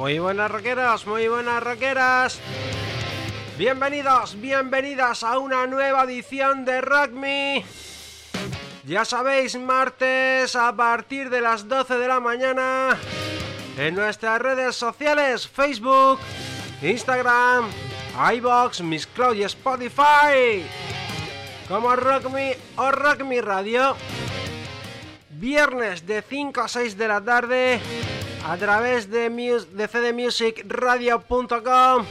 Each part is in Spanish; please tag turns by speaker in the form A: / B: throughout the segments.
A: Muy buenas rockeros, muy buenas rockeras. Bienvenidos, bienvenidas a una nueva edición de Rock Me. Ya sabéis, martes a partir de las 12 de la mañana en nuestras redes sociales, Facebook, Instagram, iBox, Miss Cloud y Spotify. Como Rock Me o Rock Me Radio. Viernes de 5 a 6 de la tarde a través de, de cdmusicradio.com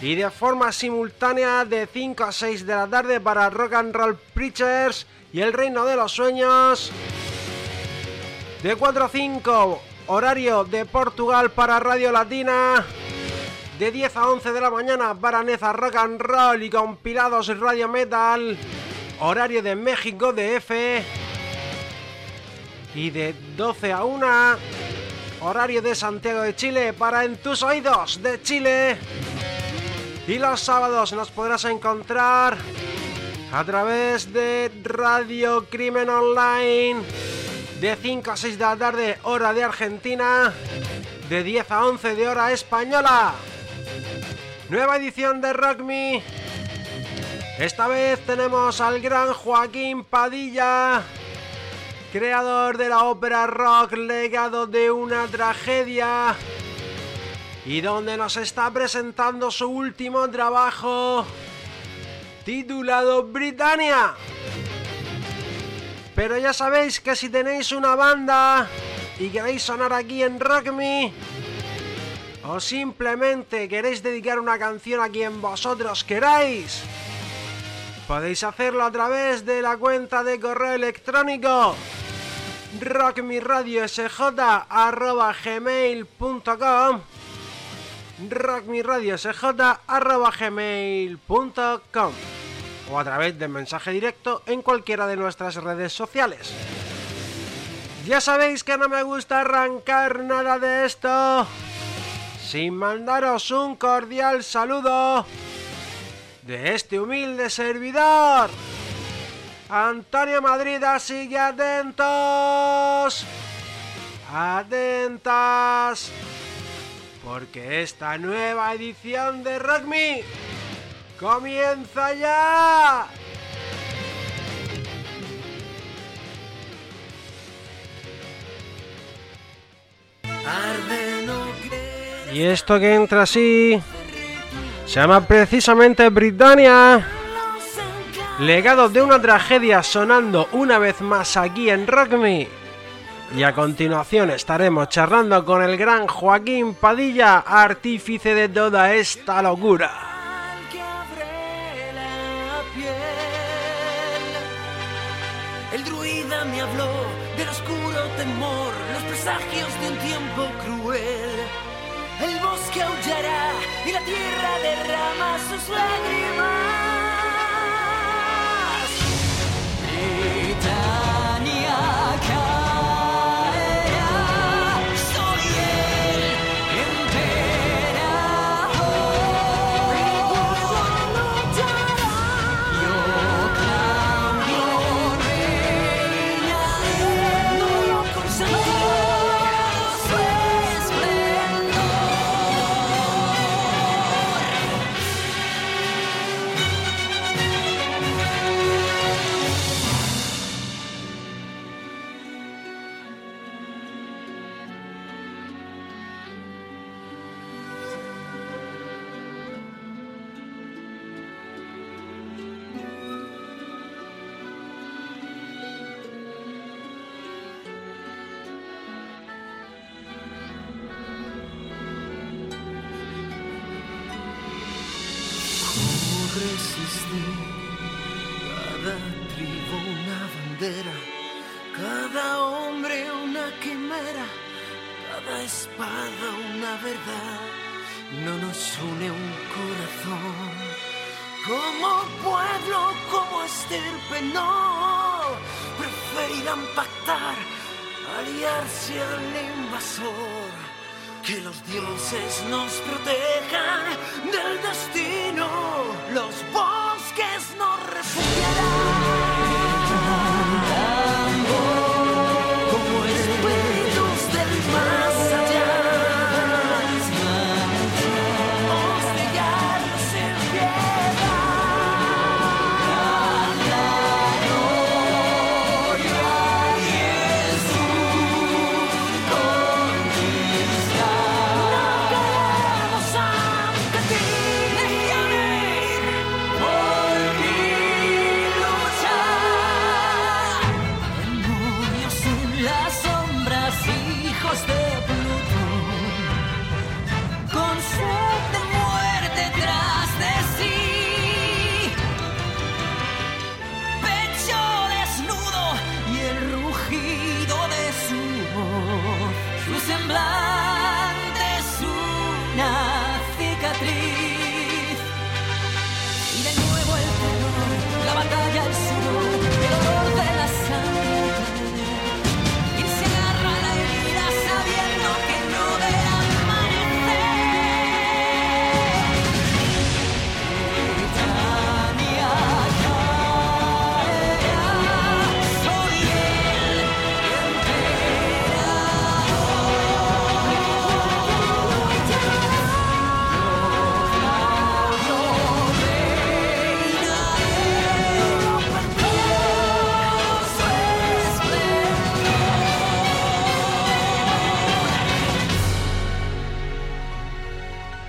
A: y de forma simultánea de 5 a 6 de la tarde para Rock and Roll Preachers y El Reino de los Sueños. De 4 a 5, horario de Portugal para Radio Latina. De 10 a 11 de la mañana para Neza Rock and Roll y compilados Radio Metal. Horario de México de F. Y de 12 a 1 horario de Santiago de Chile para En tus oídos de Chile. Y los sábados nos podrás encontrar a través de Radio Crimen Online de 5 a 6 de la tarde hora de Argentina, de 10 a 11 de hora española. Nueva edición de Rock Me. Esta vez tenemos al gran Joaquín Padilla creador de la ópera rock Legado de una tragedia, y donde nos está presentando su último trabajo titulado Britannia. Pero ya sabéis que si tenéis una banda y queréis sonar aquí en Rock Me, o simplemente queréis dedicar una canción a quien vosotros queráis, podéis hacerlo a través de la cuenta de correo electrónico rockmiradiosj.gmail.com rockmiradiosj.gmail.com o a través de mensaje directo en cualquiera de nuestras redes sociales. Ya sabéis que no me gusta arrancar nada de esto sin mandaros un cordial saludo de este humilde servidor. Antonio Madrid, así que atentos. Atentas. Porque esta nueva edición de Rock Me comienza ya. Y esto que entra así se llama precisamente Britannia. Legado de una tragedia sonando una vez más aquí en Rock Me. Y a continuación estaremos charlando con el gran Joaquín Padilla, artífice de toda esta locura.
B: El druida me habló del oscuro temor, los presagios de un tiempo cruel. El bosque aullará y la tierra derrama sus lágrimas.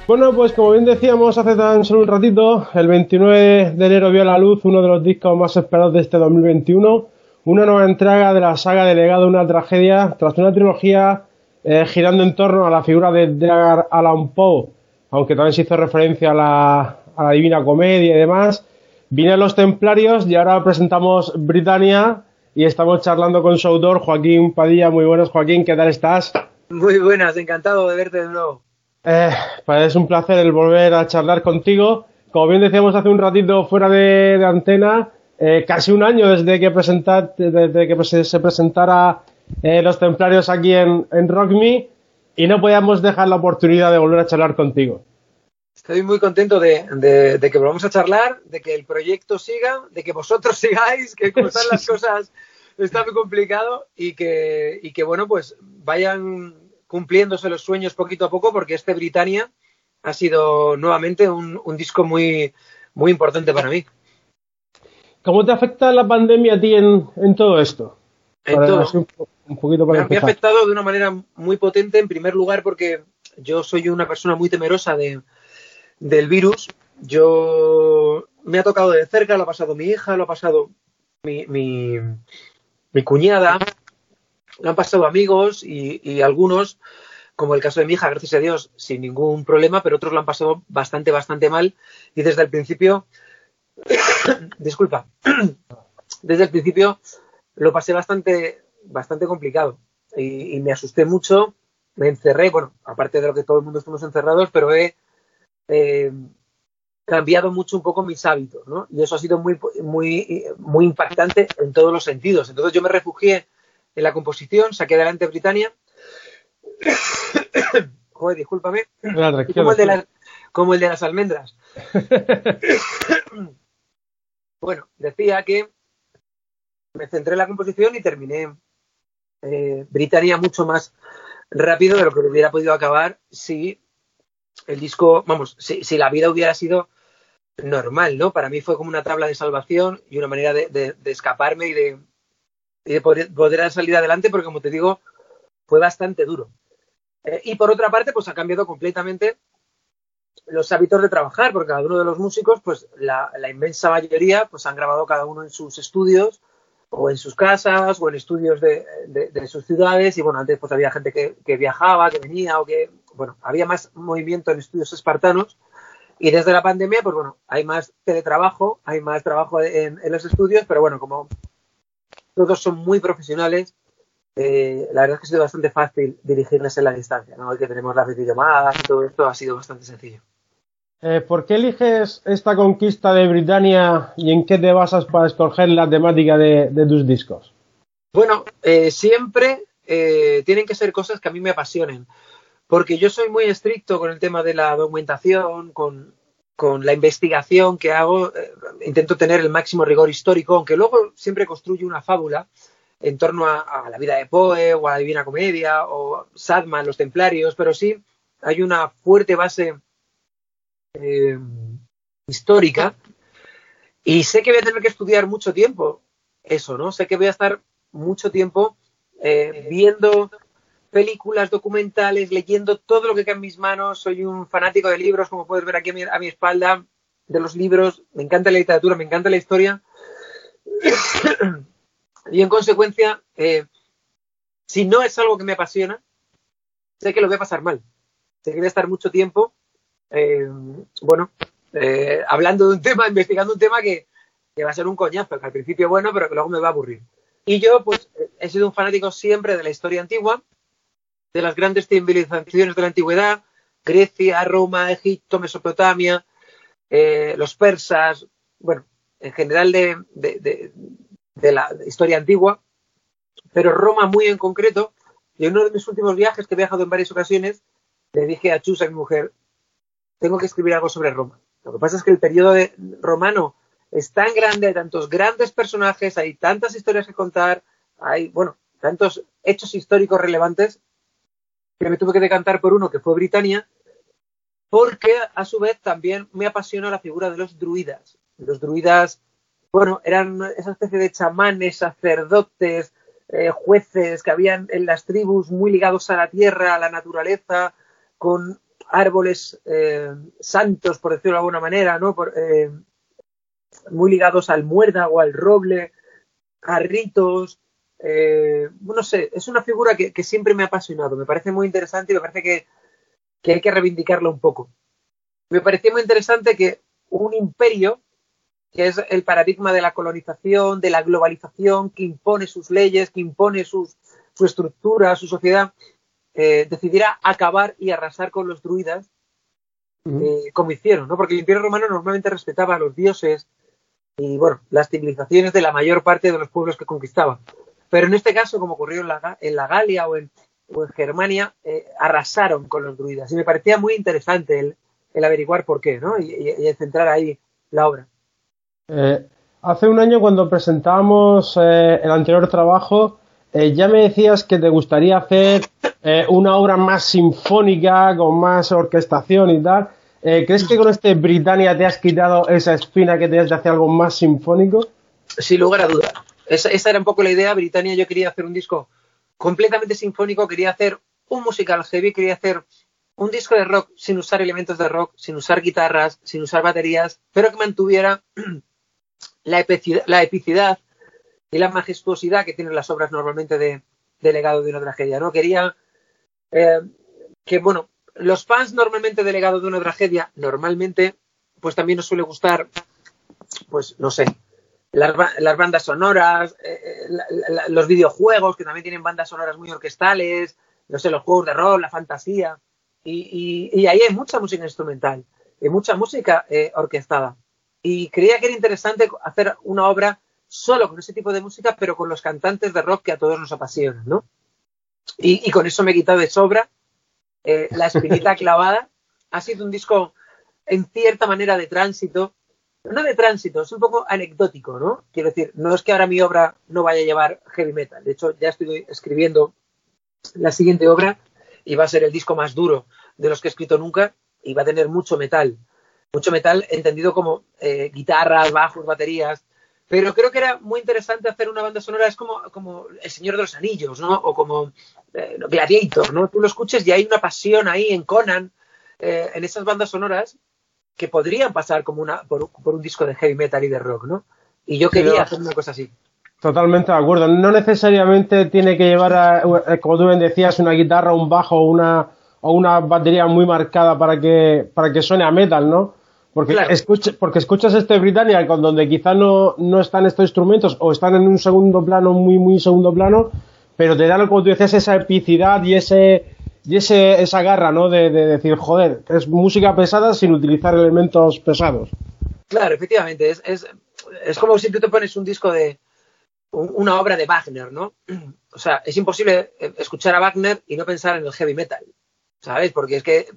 A: Bueno, pues como bien decíamos hace tan solo un ratito, el 29 de enero vio a la luz uno de los discos más esperados de este 2021, una nueva entrega de la saga de Legado, una tragedia, tras una trilogía eh, girando en torno a la figura de Edgar Allan Poe, aunque también se hizo referencia a la, a la Divina Comedia y demás. Vienen los Templarios y ahora presentamos Britannia y estamos charlando con su autor, Joaquín Padilla. Muy buenos, Joaquín, ¿qué tal estás?
C: Muy buenas, encantado de verte de nuevo.
A: Eh, pues es un placer el volver a charlar contigo. Como bien decíamos hace un ratito fuera de, de antena, eh, casi un año desde que, presentar, desde que se, se presentara eh, Los Templarios aquí en, en Rock Me y no podíamos dejar la oportunidad de volver a charlar contigo.
C: Estoy muy contento de, de, de que volvamos a charlar, de que el proyecto siga, de que vosotros sigáis, que como están las cosas está muy complicado y que, y que bueno, pues vayan cumpliéndose los sueños poquito a poco porque este Britannia ha sido nuevamente un, un disco muy, muy importante para mí.
A: ¿Cómo te afecta la pandemia a ti en, en todo esto?
C: En
A: Para
C: todo.
A: así un, po- un poquito para
C: Me ha, me ha
A: empezar.
C: afectado de una manera muy potente, en primer lugar, porque yo soy una persona muy temerosa de, del virus. Yo me ha tocado de cerca, lo ha pasado mi hija, lo ha pasado mi, mi, mi cuñada, lo han pasado amigos y, algunos, como el caso de mi hija, gracias a Dios, sin ningún problema, pero otros lo han pasado bastante, bastante mal. Y desde el principio, disculpa, desde el principio lo pasé bastante, bastante complicado y, y me asusté mucho, me encerré, bueno, aparte de lo que todo el mundo estamos encerrados, pero he eh, cambiado mucho un poco mis hábitos, ¿no? Y eso ha sido muy, muy, muy impactante en todos los sentidos. Entonces yo me refugié en la composición, saqué adelante Britannia. Joder, discúlpame. Como, el de las, como el de las almendras. Bueno, decía que me centré en la composición y terminé eh, Britannia mucho más rápido de lo que hubiera podido acabar si el disco, vamos, si, si la vida hubiera sido normal, ¿no? Para mí fue como una tabla de salvación y una manera de, de- de escaparme y de, y poder, poder salir adelante, porque como te digo, fue bastante duro. Eh, y por otra parte, pues ha cambiado completamente los hábitos de trabajar, porque cada uno de los músicos, pues la, inmensa mayoría, pues han grabado cada uno en sus estudios o en sus casas o en estudios de, de- de sus ciudades y bueno, antes pues había gente que, que viajaba, que venía o que, bueno, había más movimiento en estudios espartanos y desde la pandemia, pues bueno, hay más teletrabajo, hay más trabajo en, en los estudios, pero bueno, como todos son muy profesionales, eh, la verdad es que ha sido bastante fácil dirigirles en la distancia, ¿no? Que tenemos las videollamadas y todo esto ha sido bastante sencillo.
A: Eh, ¿Por qué eliges esta conquista de Britannia y en qué te basas para escoger la temática de, de tus discos?
C: Bueno, eh, siempre eh, tienen que ser cosas que a mí me apasionen, porque yo soy muy estricto con el tema de la documentación, con, con la investigación que hago, eh, intento tener el máximo rigor histórico, aunque luego siempre construyo una fábula en torno a, la vida de Poe o a la Divina Comedia o Sadman, los Templarios, pero sí hay una fuerte base eh, histórica y sé que voy a tener que estudiar mucho tiempo eso, ¿no? Sé que voy a estar mucho tiempo eh, viendo películas, documentales, leyendo todo lo que queda en mis manos. Soy un fanático de libros, como puedes ver aquí a mi, a mi espalda, de los libros. Me encanta la literatura, me encanta la historia. y en consecuencia, eh, si no es algo que me apasiona, sé que lo voy a pasar mal. Sé que voy a estar mucho tiempo, eh, bueno, eh, hablando de un tema, investigando un tema que, que, va a ser un coñazo, que al principio bueno, pero que luego me va a aburrir. Y yo, pues, he sido un fanático siempre de la historia antigua, de las grandes civilizaciones de la antigüedad, Grecia, Roma, Egipto, Mesopotamia, eh, los persas, bueno, en general de, de, la historia antigua, pero Roma muy en concreto. Y en uno de mis últimos viajes, que he viajado en varias ocasiones, le dije a Chus, a mi mujer, tengo que escribir algo sobre Roma. Lo que pasa es que el periodo romano es tan grande, hay tantos grandes personajes, hay tantas historias que contar, hay, bueno, tantos hechos históricos relevantes, que me tuve que decantar por uno que fue Britania, porque a su vez también me apasiona la figura de los druidas. Los druidas, bueno, eran esa especie de chamanes, sacerdotes, eh, jueces que habían en las tribus muy ligados a la tierra, a la naturaleza, con árboles eh, santos, por decirlo de alguna manera, ¿no? Eh, muy ligados al muérdago, al roble, a ritos. Eh, no sé, es una figura que, que, siempre me ha apasionado, me parece muy interesante y me parece que, que hay que reivindicarla un poco. Me parecía muy interesante que un imperio, que es el paradigma de la colonización, de la globalización, que impone sus leyes, que impone sus, su estructura, su sociedad, eh, decidiera acabar y arrasar con los druidas, eh, como hicieron, ¿no? Porque el Imperio Romano normalmente respetaba a los dioses y, bueno, las civilizaciones de la mayor parte de los pueblos que conquistaba. Pero en este caso, como ocurrió en la, en la Galia o en, o en Germania, eh, arrasaron con los druidas. Y me parecía muy interesante el, el averiguar por qué, ¿no? Y, y, y, centrar ahí la obra.
A: Eh, hace un año, cuando presentábamos eh, el anterior trabajo, ya me decías que te gustaría hacer una obra más sinfónica, con más orquestación y tal. ¿Crees que con este Britannia te has quitado esa espina que tenías de hacer algo más sinfónico?
C: Sin lugar a duda. Esa, era un poco la idea. Britannia, yo quería hacer un disco completamente sinfónico, quería hacer un musical heavy, quería hacer un disco de rock sin usar elementos de rock, sin usar guitarras, sin usar baterías, pero que mantuviera la epicidad, y la majestuosidad que tienen las obras normalmente de, de legado de una tragedia. ¿no? Quería eh, que, bueno, los fans normalmente de legado de una tragedia, normalmente, pues también nos suele gustar, pues no sé, las, las bandas sonoras, eh, la, la, los videojuegos que también tienen bandas sonoras muy orquestales, no sé, los juegos de rol, la fantasía. Y, y, y ahí hay mucha música instrumental, y mucha música eh, orquestada. Y creía que era interesante hacer una obra solo con ese tipo de música, pero con los cantantes de rock que a todos nos apasionan, ¿no? Y, y con eso me he quitado de sobra eh, la espinita clavada. Ha sido un disco en cierta manera de tránsito, no de tránsito, es un poco anecdótico, ¿no? Quiero decir, no es que ahora mi obra no vaya a llevar heavy metal, de hecho ya estoy escribiendo la siguiente obra y va a ser el disco más duro de los que he escrito nunca y va a tener mucho metal, mucho metal entendido como eh, guitarras, bajos, baterías, pero creo que era muy interesante hacer una banda sonora, es como, como El Señor de los Anillos, ¿no? O como eh, Gladiator, ¿no? Tú lo escuches y hay una pasión ahí en Conan, eh, en esas bandas sonoras, que podrían pasar como una, por, por, un disco de heavy metal y de rock, ¿no? Y yo quería sí, hacer una cosa así.
A: Totalmente de acuerdo. No necesariamente tiene que llevar, a, como tú bien decías, una guitarra, un bajo o una, o una batería muy marcada para que, para que suene a metal, ¿no? Porque, claro. escucha, porque escuchas este Britannia con donde quizá no, no están estos instrumentos o están en un segundo plano, muy, muy segundo plano, pero te dan, como tú decías, esa epicidad y ese, y ese, esa garra, ¿no? De, de, decir, joder, es música pesada sin utilizar elementos pesados.
C: Claro, efectivamente, es, es, es como si tú te pones un disco de una obra de Wagner, ¿no? O sea, es imposible escuchar a Wagner y no pensar en el heavy metal, ¿sabes? Porque es que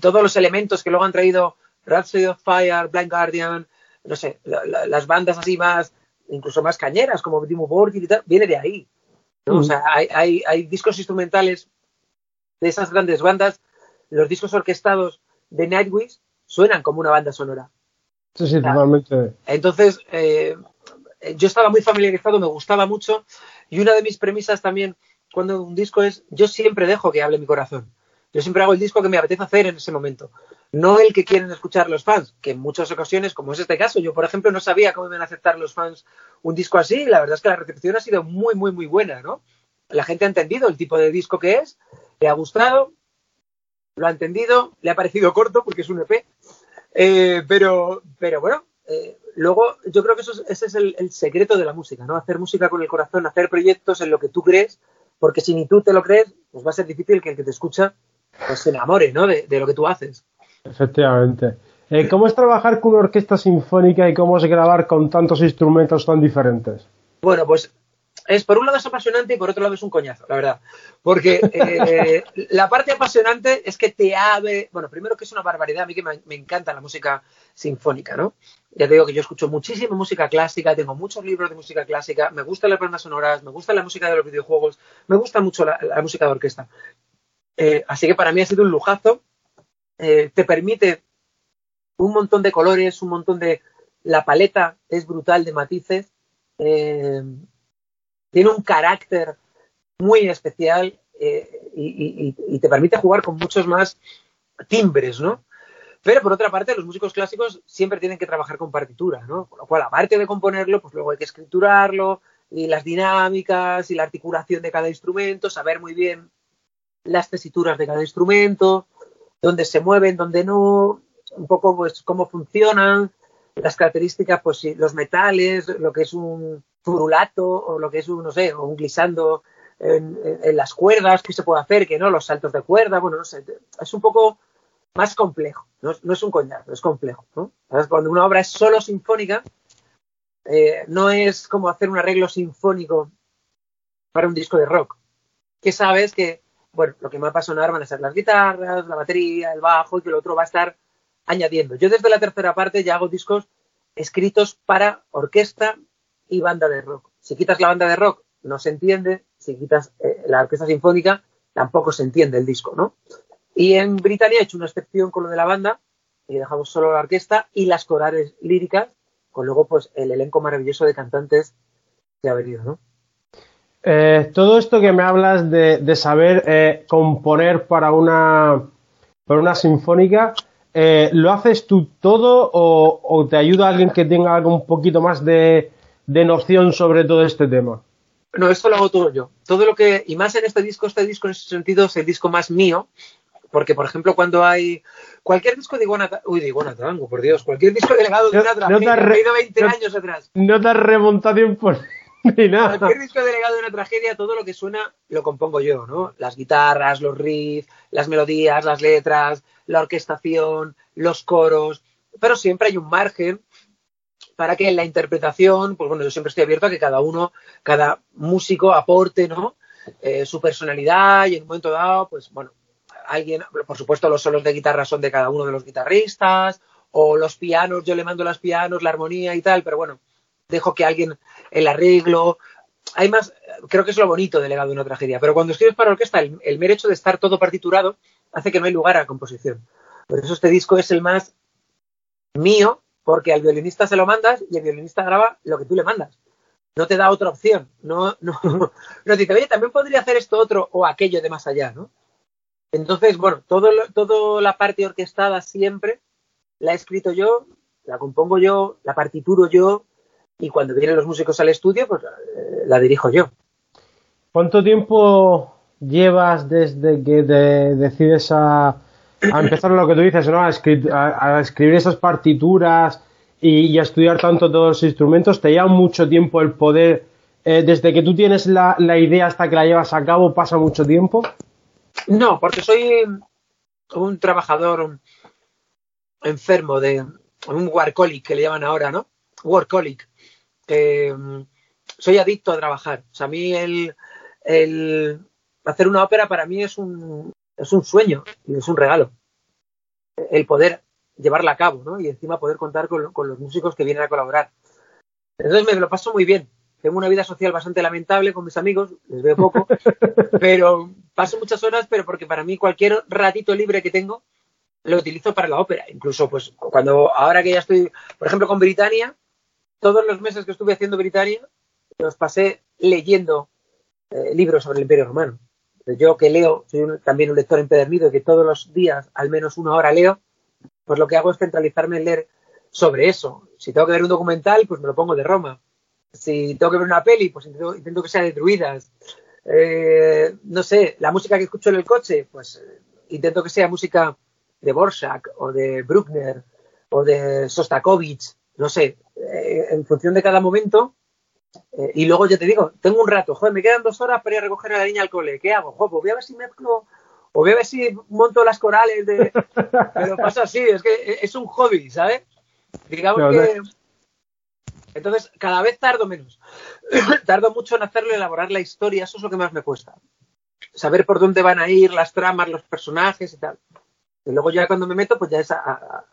C: todos los elementos que luego han traído Rhapsody of Fire, Blind Guardian, no sé, la, la, las bandas así más, incluso más cañeras, como Dimmu Borgir y tal, viene de ahí. ¿no? Mm. O sea, hay, hay, hay, discos instrumentales de esas grandes bandas, los discos orquestados de Nightwish suenan como una banda sonora.
A: Sí, sí, totalmente.
C: Entonces, eh, yo estaba muy familiarizado, me gustaba mucho, y una de mis premisas también cuando un disco es, yo siempre dejo que hable mi corazón. Yo siempre hago el disco que me apetece hacer en ese momento no el que quieren escuchar los fans, que en muchas ocasiones, como es este caso, yo por ejemplo no sabía cómo iban a aceptar los fans un disco así, y la verdad es que la recepción ha sido muy, muy, muy buena, ¿no? la gente ha entendido el tipo de disco que es, le ha gustado, lo ha entendido, le ha parecido corto porque es un EP, eh, pero, pero bueno, eh, luego yo creo que eso ese es el, secreto de la música, ¿no? Hacer música con el corazón, hacer proyectos en lo que tú crees, porque si ni tú te lo crees, pues va a ser difícil que el que te escucha pues se enamore, ¿no? De, lo que tú haces.
A: Efectivamente. Eh, ¿Cómo es trabajar con una orquesta sinfónica y cómo es grabar con tantos instrumentos tan diferentes?
C: Bueno, pues es por un lado es apasionante y por otro lado es un coñazo, la verdad. Porque eh, la parte apasionante es que te abre, bueno, primero que es una barbaridad, a mí que me, encanta la música sinfónica, ¿no? Ya te digo que yo escucho muchísima música clásica, tengo muchos libros de música clásica, me gustan las bandas sonoras, me gusta la música de los videojuegos, me gusta mucho la, música de orquesta. Eh, así que para mí ha sido un lujazo. Eh, te permite un montón de colores, un montón de... La paleta es brutal de matices. Tiene un carácter muy especial eh, y, te permite jugar con muchos más timbres, ¿no? Pero por otra parte, los músicos clásicos siempre tienen que trabajar con partitura, ¿no? Con lo cual, aparte de componerlo, pues luego hay que escriturarlo y las dinámicas y la articulación de cada instrumento, saber muy bien las tesituras de cada instrumento, dónde se mueven, dónde no, un poco pues cómo funcionan, las características, pues los metales, lo que es un, furulato o lo que es un, no sé, un glissando en, las cuerdas, que se puede hacer, que no, los saltos de cuerda, bueno, no sé, es un poco más complejo, no, es un coñazo, es complejo, ¿no? Cuando una obra es solo sinfónica, eh, no es como hacer un arreglo sinfónico para un disco de rock, que sabes que, bueno, lo que más va a sonar van a ser las guitarras, la batería, el bajo, y que el otro va a estar añadiendo. Yo desde la tercera parte ya hago discos escritos para orquesta y banda de rock. Si quitas la banda de rock, no se entiende. Si quitas eh, la orquesta sinfónica, tampoco se entiende el disco, ¿no? Y en Britania he hecho una excepción con lo de la banda y dejamos solo la orquesta y las corales líricas, con luego pues el elenco maravilloso de cantantes que ha venido, ¿no?
A: Eh, todo esto que me hablas de, saber eh, componer para una, para una sinfónica, ¿lo haces tú todo o, o, te ayuda alguien que tenga algo un poquito más de, de noción sobre todo este tema?
C: No, esto lo hago todo yo. Todo lo que, y más en este disco, este disco en ese sentido es el disco más mío, porque por ejemplo cuando hay cualquier disco de Iguana, uy, de Iguana Tango, por Dios, cualquier disco delegado de una tragedia, no te 20 años atrás.
A: No te has remontado por ni nada.
C: Cualquier disco delegado de una tragedia, todo lo que suena lo compongo yo, ¿no? Las guitarras, los riffs, las melodías, las letras, la orquestación, los coros, pero siempre hay un margen para que en la interpretación, pues bueno, yo siempre estoy abierto a que cada uno, cada músico aporte, ¿no? Eh, su personalidad y en un momento dado, pues bueno, alguien, por supuesto los solos de guitarra son de cada uno de los guitarristas, o los pianos, yo le mando los pianos, la armonía y tal, pero bueno, dejo que alguien el arreglo. Hay más, creo que es lo bonito del legado de una tragedia, pero cuando escribes para orquesta, el, el mero hecho de estar todo partiturado hace que no hay lugar a composición. Por eso este disco es el más mío, porque al violinista se lo mandas y el violinista graba lo que tú le mandas. No te da otra opción. No, no, no dice, oye, también podría hacer esto otro o aquello de más allá, ¿no? Entonces, bueno, todo, toda la parte orquestada siempre la he escrito yo, la compongo yo, la partituro yo, y cuando vienen los músicos al estudio, pues eh, la dirijo yo.
A: ¿Cuánto tiempo llevas desde que te decides a, a empezar lo que tú dices, ¿no? A, escribir esas partituras y, a estudiar tanto todos los instrumentos, te lleva mucho tiempo el poder, eh, desde que tú tienes la, idea hasta que la llevas a cabo, pasa mucho tiempo.
C: No, porque soy un trabajador enfermo de un workaholic que le llaman ahora, ¿no? Workaholic. Mm, soy adicto a trabajar. O sea, a mí el, el hacer una ópera para mí es un, es un sueño y es un regalo. El poder llevarla a cabo, ¿no? Y encima poder contar con, los músicos que vienen a colaborar. Entonces me lo paso muy bien. Tengo una vida social bastante lamentable con mis amigos, les veo poco, pero paso muchas horas, pero porque para mí cualquier ratito libre que tengo lo utilizo para la ópera. Incluso, pues, cuando ahora que ya estoy, por ejemplo, con Britannia, todos los meses que estuve haciendo Britannia, los pasé leyendo eh, libros sobre el Imperio Romano. Yo que leo, soy también un lector empedernido y que todos los días al menos una hora leo, pues lo que hago es centralizarme en leer sobre eso. Si tengo que ver un documental, pues me lo pongo de Roma. Si tengo que ver una peli, pues intento, que sea de druidas. Eh, no sé, la música que escucho en el coche, pues eh, intento que sea música de Borsak o de Bruckner o de Sostakovich, no sé, eh, en función de cada momento. Y luego ya te digo, tengo un rato, joder, me quedan dos horas para ir a recoger a la niña al cole, ¿qué hago? Joder, pues voy a ver si mezclo o voy a ver si monto las corales de... Pero pasa así, es que es un hobby, ¿sabes? Digamos que... Entonces, cada vez tardo menos. tardo mucho en hacerlo, elaborar la historia, eso es lo que más me cuesta. Saber por dónde van a ir las tramas, los personajes y tal. Y luego ya cuando me meto, pues ya es a,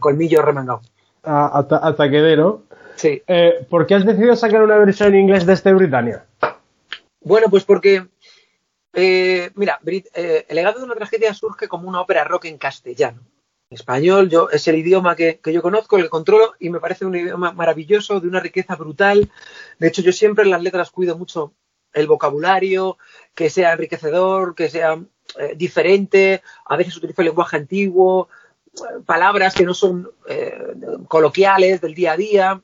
C: colmillo remangado.
A: hasta, hasta, que dé, ¿no?
C: Sí.
A: Eh, ¿Por qué has decidido sacar una versión en inglés de este Britannia?
C: Bueno, pues porque, eh, mira, eh, El legado de una tragedia surge como una ópera rock en castellano español yo, es el idioma que, yo conozco, el que controlo y me parece un idioma maravilloso, de una riqueza brutal. De hecho, yo siempre en las letras cuido mucho el vocabulario, que sea enriquecedor, que sea eh, diferente. A veces utilizo el lenguaje antiguo, palabras que no son coloquiales del día a día.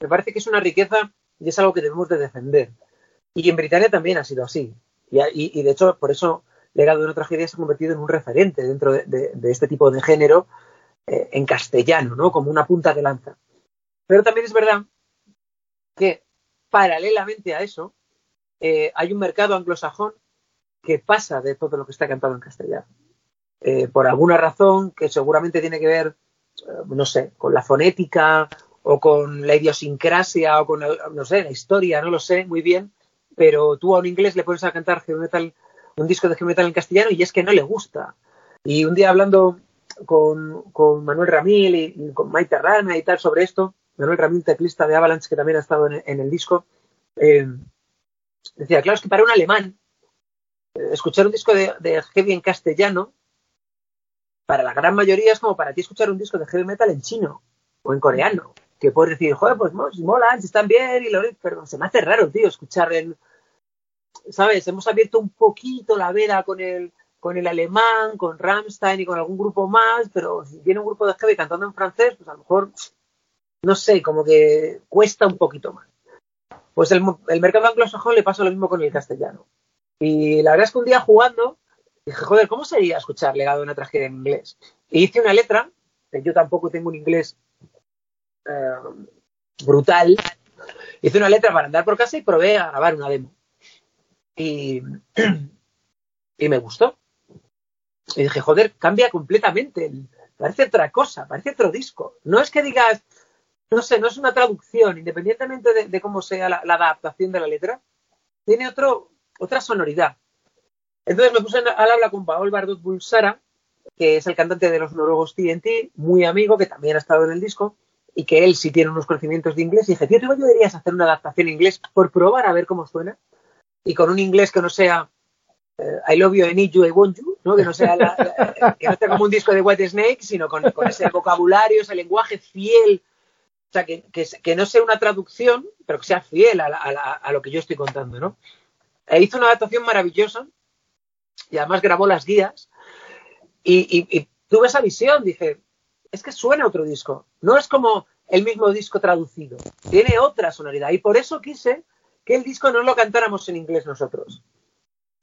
C: Me parece que es una riqueza y es algo que debemos de defender. Y en Britania también ha sido así. y de hecho, por eso Legado de una tragedia se ha convertido en un referente dentro de, este tipo de género eh, en castellano, ¿no? Como una punta de lanza. Pero también es verdad que paralelamente a eso eh, hay un mercado anglosajón que pasa de todo lo que está cantado en castellano. Eh, por alguna razón que seguramente tiene que ver, no sé, con la fonética o con la idiosincrasia o con, no sé, la historia, no lo sé muy bien, pero tú a un inglés le pones a cantar heavy metal un disco de heavy metal en castellano y es que no le gusta. Y un día hablando con, Manuel Ramil y, con Maite Rana y tal sobre esto, Manuel Ramil, teclista de Avalanche, que también ha estado en, el disco, eh, decía, claro, es que para un alemán, eh, escuchar un disco de, heavy en castellano, para la gran mayoría es como para ti escuchar un disco de heavy metal en chino o en coreano. Que puedes decir, joder, pues molan, están bien, y lo, pero se me hace raro, tío, escuchar en, ¿sabes? Hemos abierto un poquito la veda con el, con el alemán, con Rammstein y con algún grupo más, pero si tiene un grupo de heavy cantando en francés, pues a lo mejor, no sé, como que cuesta un poquito más. Pues el, mercado anglosajón le pasa lo mismo con el castellano. Y la verdad es que un día jugando, dije, joder, ¿cómo sería escuchar legado de una tragedia en inglés? Y hice una letra, yo tampoco tengo un inglés eh, brutal, hice una letra para andar por casa y probé a grabar una demo. Y, me gustó. Y dije, joder, cambia completamente. Parece otra cosa, parece otro disco. No es que digas, no sé, no es una traducción, independientemente de, cómo sea la, adaptación de la letra, tiene otro, otra sonoridad. Entonces me puse al habla con Paul Bardot Bulsara, que es el cantante de los noruegos TNT, muy amigo, que también ha estado en el disco, y que él sí tiene unos conocimientos de inglés. Y dije, tío, ¿tú deberías hacer una adaptación en inglés por probar a ver cómo suena? y con un inglés que no sea eh, I love you, I need you, I want you, ¿no? Que no sea que no sea como un disco de White Snake, sino con, ese vocabulario, ese lenguaje fiel, o sea, que, que, no sea una traducción, pero que sea fiel a, a, lo que yo estoy contando, ¿no? E hizo una adaptación maravillosa y además grabó las guías y, y tuve esa visión, dije, es que suena otro disco, no es como el mismo disco traducido, tiene otra sonoridad y por eso quise que el disco no lo cantáramos en inglés nosotros.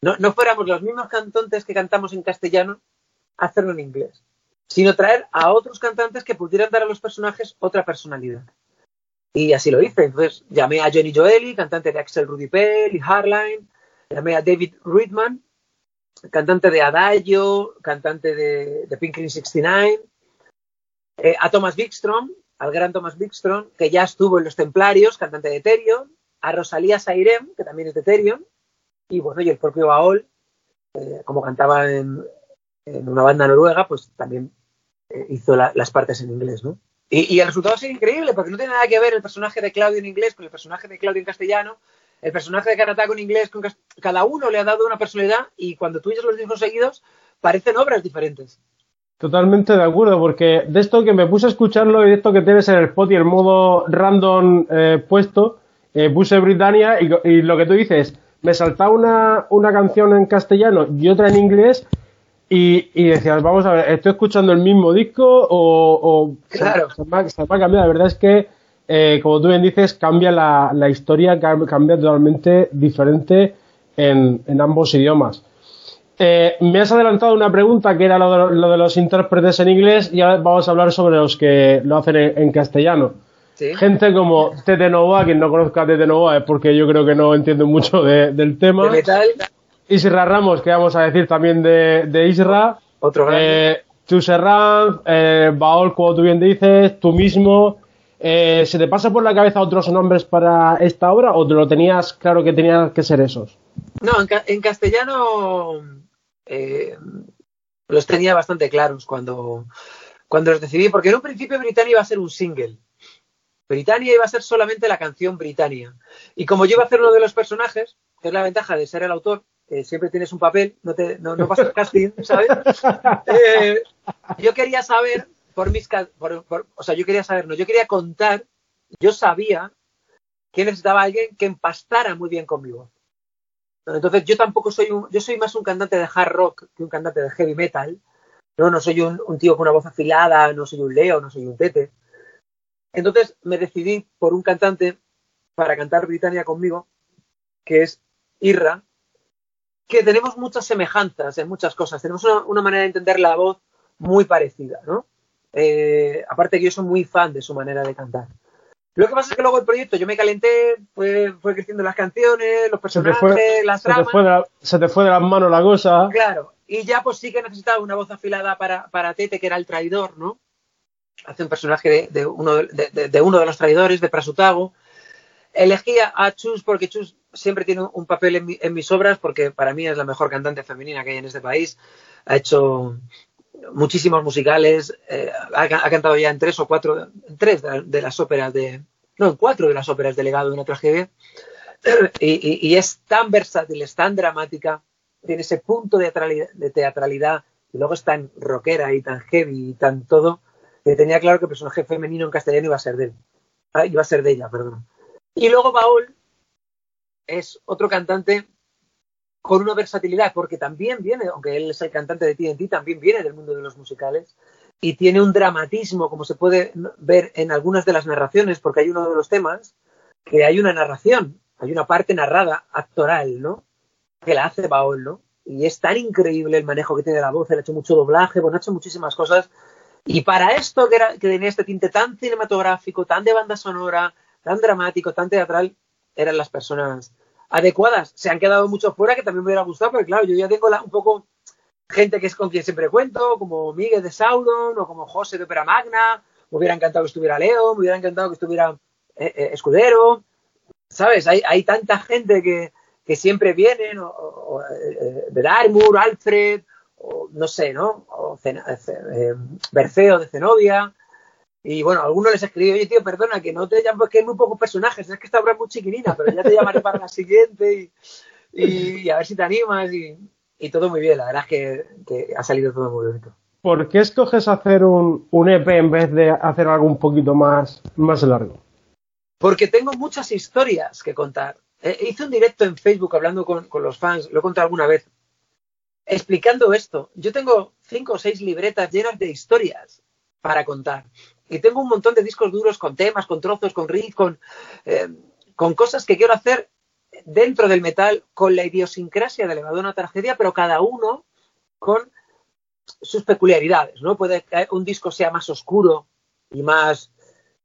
C: No, fuéramos los mismos cantantes que cantamos en castellano, hacerlo en inglés, sino traer a otros cantantes que pudieran dar a los personajes otra personalidad. Y así lo hice. Entonces llamé a Johnny Joeli, cantante de Axel Rudy Pell y Hardline. Llamé a David Ridman, cantante de Adagio, cantante de, de Pink 69. Eh, a Thomas Wikstrom, al gran Thomas Wikstrom, que ya estuvo en Los Templarios, cantante de Ethereum a Rosalía Sairem, que también es de Ethereum, y bueno, y el propio Baol, eh, como cantaba en, una banda noruega, pues también eh, hizo las partes en inglés, ¿no? Y, el resultado es increíble, porque no tiene nada que ver el personaje de Claudio en inglés con el personaje de Claudio en castellano, el personaje de Karatago en inglés, con cada uno le ha dado una personalidad y cuando tú oyes los discos seguidos, parecen obras diferentes.
A: Totalmente de acuerdo, porque de esto que me puse a escucharlo y de esto que tienes en el spot y el modo random eh, puesto, eh, puse Britannia y, lo que tú dices, me saltaba una, una canción en castellano y otra en inglés y, y, decías, vamos a ver, ¿estoy escuchando el mismo disco o,
C: claro.
A: se, va, a cambiar? La verdad es que, eh, como tú bien dices, cambia la, la historia, cambia totalmente diferente
D: en, en ambos idiomas. Eh, me has adelantado una pregunta que era lo de, lo de, los intérpretes en inglés y ahora vamos a hablar sobre los que lo hacen en, en castellano.
C: ¿Sí?
D: Gente como Tete Nova, quien no conozca a Tete Nova es porque yo creo que no entiende mucho de, del tema.
C: De metal,
D: Isra Ramos, que vamos a decir también de, de Isra.
C: otro.
D: Eh, Serran, eh, Baol, como tú bien dices, tú mismo. Eh, ¿Se te pasa por la cabeza otros nombres para esta obra o te lo tenías claro que tenían que ser esos?
C: No, en, ca- en castellano eh, los tenía bastante claros cuando, cuando los decidí, porque en un principio Britannia iba a ser un single. Britannia iba a ser solamente la canción Britannia. Y como yo iba a hacer uno de los personajes, que es la ventaja de ser el autor, que siempre tienes un papel, no, te, no, no pasas casting, ¿sabes? Eh, yo quería saber, por mis, por- por- o sea, yo quería saber, no, yo quería contar, yo sabía que necesitaba alguien que empastara muy bien conmigo. Entonces yo tampoco soy un, yo soy más un cantante de hard rock que un cantante de heavy metal. No, no soy un, tío con una voz afilada, no soy un Leo, no soy un Tete. Entonces me decidí por un cantante para cantar Britannia conmigo, que es Irra, que tenemos muchas semejanzas en muchas cosas. Tenemos una, una manera de entender la voz muy parecida, ¿no? Eh, aparte que yo soy muy fan de su manera de cantar. Lo que pasa es que luego el proyecto yo me calenté, fue, fue creciendo las canciones, los personajes,
D: fue,
C: las
D: se te
C: tramas.
D: fue de la- se te fue de las manos la cosa.
C: Claro, y ya pues sí que necesitaba una voz afilada para, para Tete, que era el traidor, ¿no? Hace un personaje de, de uno, de, de- de uno de los traidores, de Prasutago. Elegí a, a Chus porque Chus siempre tiene un papel en, mi- en mis obras, porque para mí es la mejor cantante femenina que hay en este país. Ha hecho muchísimos musicales, eh, ha, ca- ha cantado ya en tres o cuatro, en tres de, las óperas de, no, en cuatro de las óperas de Legado de una tragedia. Y es tan versátil, es tan dramática, tiene ese punto de teatralidad, de teatralidad y luego es tan rockera y tan heavy y tan todo, que tenía claro que el personaje femenino en castellano iba a ser de él. Ah, iba a ser de ella, perdón. Y luego Baol es otro cantante con una versatilidad, porque también viene, aunque él es el cantante de TNT, también viene del mundo de los musicales y tiene un dramatismo, como se puede ver en algunas de las narraciones, porque hay uno de los temas que hay una narración, hay una parte narrada, actoral, ¿no? Que la hace Baol, ¿no? Y es tan increíble el manejo que tiene la voz, él ha hecho mucho doblaje, bueno, ha hecho muchísimas cosas. Y para esto que, que tenía este tinte tan cinematográfico, tan de banda sonora, tan dramático, tan teatral, eran las personas adecuadas. Se han quedado muchos fuera que también me hubiera gustado, pero claro, yo ya tengo un poco gente que es con quien siempre cuento, como Miguel de Sauron o como José de Opera Magna. Me hubiera encantado que estuviera Leo, me hubiera encantado que estuviera eh, eh, Escudero. ¿Sabes? Hay, hay tanta gente que, que siempre vienen, o, o, eh, Alfred, o no sé, ¿no? O Berceo de Zenobia. Y bueno, algunos les escribí, oye tío, perdona, que no te llamo, es que hay muy pocos personajes, es que esta obra es muy chiquinina, pero ya te llamaré para la siguiente y, y- y a ver si te animas y, y todo muy bien, la verdad es que, que ha salido todo muy bonito.
D: ¿Por qué escoges hacer un, un EP en vez de hacer algo un poquito más, más largo?
C: Porque tengo muchas historias que contar. Eh, hice un directo en Facebook hablando con, con los fans, lo he contado alguna vez, explicando esto. Yo tengo cinco o seis libretas llenas de historias para contar. Y tengo un montón de discos duros con temas, con trozos, con riffs, con, eh, con cosas que quiero hacer dentro del metal con la idiosincrasia de Elevador a una tragedia, pero cada uno con sus peculiaridades, ¿no? Puede que un disco sea más oscuro y más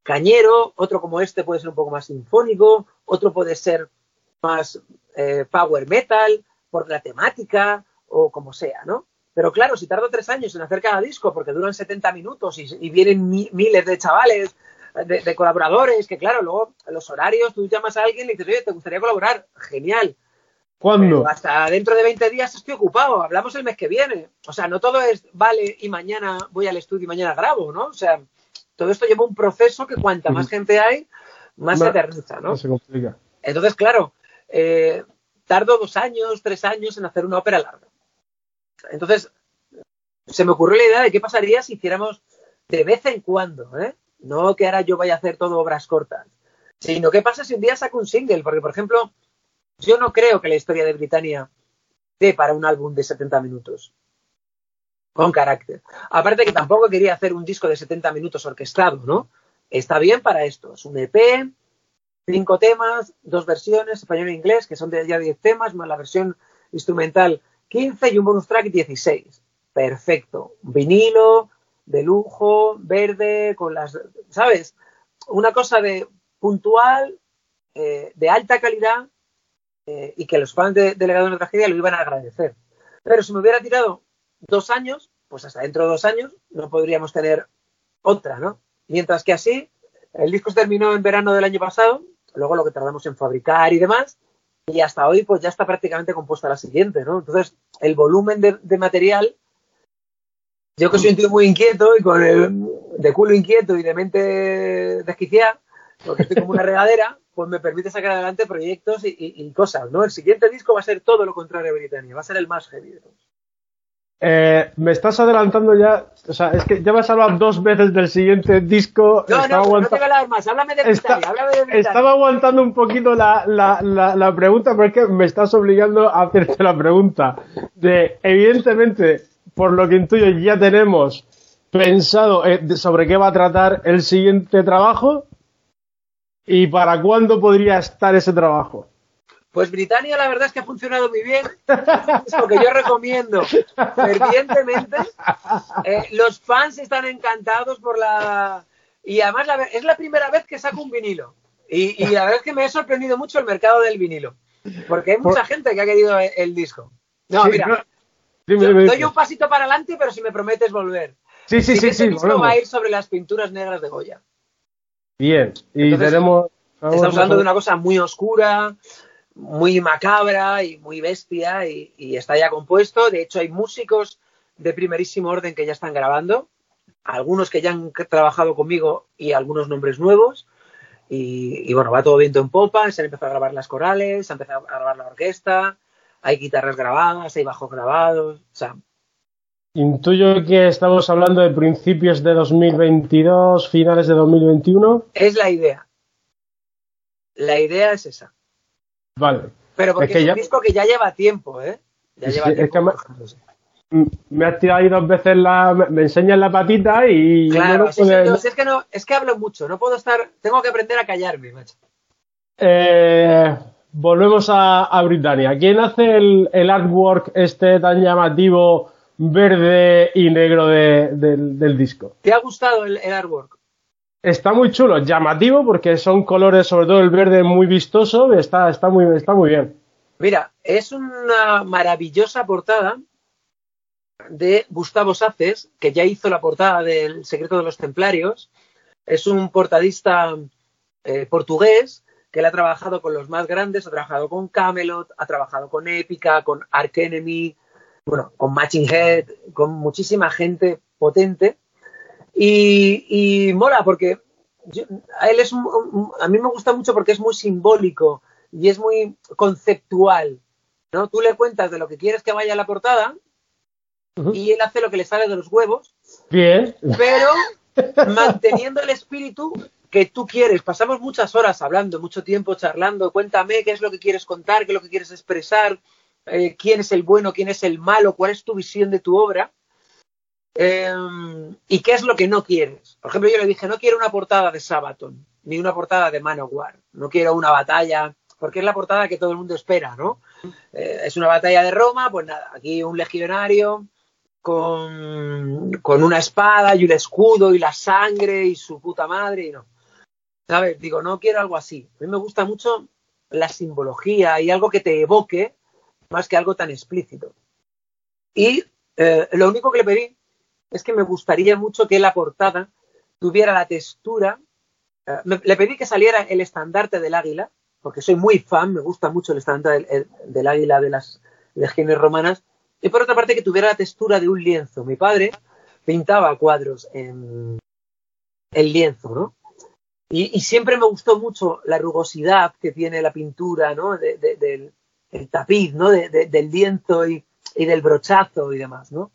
C: cañero, otro como este puede ser un poco más sinfónico, otro puede ser más eh, power metal por la temática o como sea, ¿no? Pero claro, si tardo tres años en hacer cada disco porque duran 70 minutos y, y vienen mi, miles de chavales, de, de, colaboradores, que claro, luego los horarios, tú llamas a alguien y le dices, oye, ¿te gustaría colaborar? Genial.
D: ¿Cuándo?
C: Pero hasta dentro de 20 días estoy ocupado, hablamos el mes que viene. O sea, no todo es, vale, y mañana voy al estudio y mañana grabo, ¿no? O sea, todo esto lleva un proceso que cuanta más gente hay, más
D: No,
C: se eterniza, ¿no?
D: No se complica.
C: Entonces, claro, eh, tardo dos años, tres años en hacer una ópera larga. Entonces, se me ocurrió la idea de qué pasaría si hiciéramos de vez en cuando, ¿eh? No que ahora yo vaya a hacer todo obras cortas, sino qué pasa si un día saco un single, porque, por ejemplo, yo no creo que la historia de Britannia dé para un álbum de 70 minutos. Con carácter. Aparte que tampoco quería hacer un disco de 70 minutos orquestado, ¿no? Está bien para esto. Es un EP cinco temas, dos versiones, español e inglés, que son de ya 10 temas, más la versión instrumental 15 y un bonus track 16. Perfecto. Vinilo, de lujo, verde, con las, ¿sabes? Una cosa de puntual, eh, de alta calidad eh, y que los fans de, de Legado de la Tragedia lo iban a agradecer. Pero si me hubiera tirado dos años, pues hasta dentro de dos años no podríamos tener otra, ¿no? Mientras que así, el disco se terminó en verano del año pasado, luego lo que tardamos en fabricar y demás, y hasta hoy pues ya está prácticamente compuesta la siguiente, ¿no? Entonces, el volumen de, material, yo que soy un tío muy inquieto y con el de culo inquieto y de mente desquiciada, porque estoy como una regadera, pues me permite sacar adelante proyectos y, y, cosas, ¿no? El siguiente disco va a ser todo lo contrario a Britannia, va a ser el más heavy de.
A: Eh, me estás adelantando ya, o sea, es que ya vas a hablar dos veces del siguiente disco.
C: No, no, aguanta... no te voy más, háblame de
A: Está,
C: háblame de.
A: Estaba aguantando un poquito la, la, la, la pregunta porque me estás obligando a hacerte la pregunta. De, evidentemente, por lo que intuyo, ya tenemos pensado eh, sobre qué va a tratar el siguiente trabajo y para cuándo podría estar ese trabajo.
C: Pues Britannia la verdad es que ha funcionado muy bien. Es lo que yo recomiendo fervientemente. Eh, los fans están encantados por la... Y además la... es la primera vez que saco un vinilo. Y, y, la verdad es que me ha sorprendido mucho el mercado del vinilo. Porque hay mucha por... gente que ha querido el, el disco. No, sí, mira. No. Dime, doy un pasito para adelante, pero si me prometes volver.
A: Sí, sí, sí. sí,
C: disco va a ir sobre las pinturas negras de Goya.
A: Bien. Y Entonces, tenemos...
C: Estamos hablando de una cosa muy oscura, muy macabra y muy bestia y, y, está ya compuesto. De hecho, hay músicos de primerísimo orden que ya están grabando, algunos que ya han trabajado conmigo y algunos nombres nuevos. Y, y, bueno, va todo viento en popa, se han empezado a grabar las corales, se ha empezado a grabar la orquesta, hay guitarras grabadas, hay bajos grabados, o sea...
A: Intuyo que estamos hablando de principios de 2022, finales de 2021.
C: Es la idea. La idea es esa.
A: Vale.
C: Pero porque es, que es un ya... disco que ya lleva tiempo, ¿eh? Ya lleva
A: sí,
C: tiempo.
A: Es que me, me, has tirado ahí dos veces la. Me enseñas la patita y.
C: Claro, no sí, puede... no, es que no, es que hablo mucho, no puedo estar. Tengo que aprender a callarme, macho.
A: Eh, volvemos a, a, Britannia. ¿Quién hace el, el, artwork este tan llamativo verde y negro de, del, del, disco?
C: ¿Te ha gustado el, el artwork?
A: Está muy chulo, llamativo porque son colores, sobre todo el verde muy vistoso, está, está, muy, está muy bien.
C: Mira, es una maravillosa portada de Gustavo Saces, que ya hizo la portada del Secreto de los Templarios. Es un portadista eh, portugués que le ha trabajado con los más grandes, ha trabajado con Camelot, ha trabajado con Épica, con Ark Enemy, bueno, con Matching Head, con muchísima gente potente. Y, y mola porque yo, a él es a mí me gusta mucho porque es muy simbólico y es muy conceptual. ¿no? Tú le cuentas de lo que quieres que vaya a la portada uh -huh. y él hace lo que le sale de los huevos.
A: Bien.
C: Pero manteniendo el espíritu que tú quieres. Pasamos muchas horas hablando, mucho tiempo charlando. Cuéntame qué es lo que quieres contar, qué es lo que quieres expresar, eh, quién es el bueno, quién es el malo, cuál es tu visión de tu obra. Eh, ¿Y qué es lo que no quieres? Por ejemplo, yo le dije, no quiero una portada de Sabaton, ni una portada de Manowar, no quiero una batalla, porque es la portada que todo el mundo espera, ¿no? Eh, es una batalla de Roma, pues nada, aquí un legionario con, con una espada y un escudo y la sangre y su puta madre, y no. ¿Sabes? Digo, no quiero algo así. A mí me gusta mucho la simbología y algo que te evoque más que algo tan explícito. Y eh, lo único que le pedí es que me gustaría mucho que la portada tuviera la textura. Eh, le pedí que saliera el estandarte del águila, porque soy muy fan, me gusta mucho el estandarte del, el, del águila de las legiones romanas, y por otra parte que tuviera la textura de un lienzo. Mi padre pintaba cuadros en el lienzo, ¿no? Y, siempre me gustó mucho la rugosidad que tiene la pintura, ¿no? De, de, del el tapiz, ¿no? del lienzo y, y, del brochazo y demás, ¿no?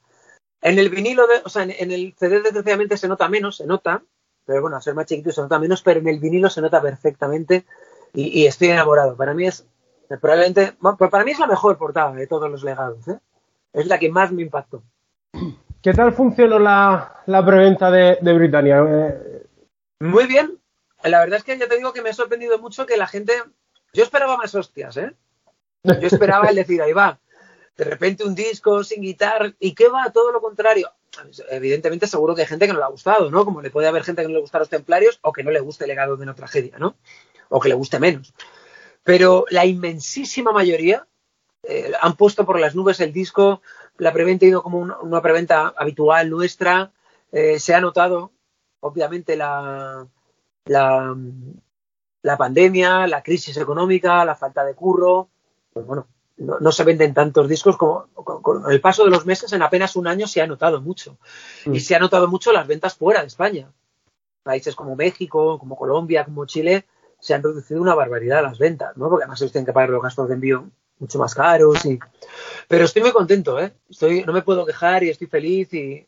C: En el vinilo, de, o sea, en, en, el CD desgraciadamente se nota menos, se nota, pero bueno, a ser más chiquito se nota menos, pero en el vinilo se nota perfectamente y, y estoy enamorado. Para mí es, probablemente, bueno, para mí es la mejor portada de todos los legados, ¿eh? Es la que más me impactó.
A: ¿Qué tal funcionó la, la preventa de, de Britannia? Eh...
C: Muy bien, la verdad es que ya te digo que me ha sorprendido mucho que la gente. Yo esperaba más hostias, ¿eh? Yo esperaba el decir, ahí va, de repente un disco sin guitarra, ¿y qué va? Todo lo contrario. Evidentemente, seguro que hay gente que no le ha gustado, ¿no? Como le puede haber gente que no le gusta los templarios o que no le guste el legado de una tragedia, ¿no? O que le guste menos. Pero la inmensísima mayoría eh, han puesto por las nubes el disco, la preventa ha ido como una, una preventa habitual nuestra, eh, se ha notado, obviamente, la, la, la, pandemia, la crisis económica, la falta de curro. Pues bueno, no, no se venden tantos discos como con, con, el paso de los meses, en apenas un año se ha notado mucho. Mm. Y se ha notado mucho las ventas fuera de España. Países como México, como Colombia, como Chile, se han reducido una barbaridad las ventas, ¿no? Porque además ellos tienen que pagar los gastos de envío mucho más caros. Y... Pero estoy muy contento, ¿eh? Estoy, no me puedo quejar y estoy feliz y,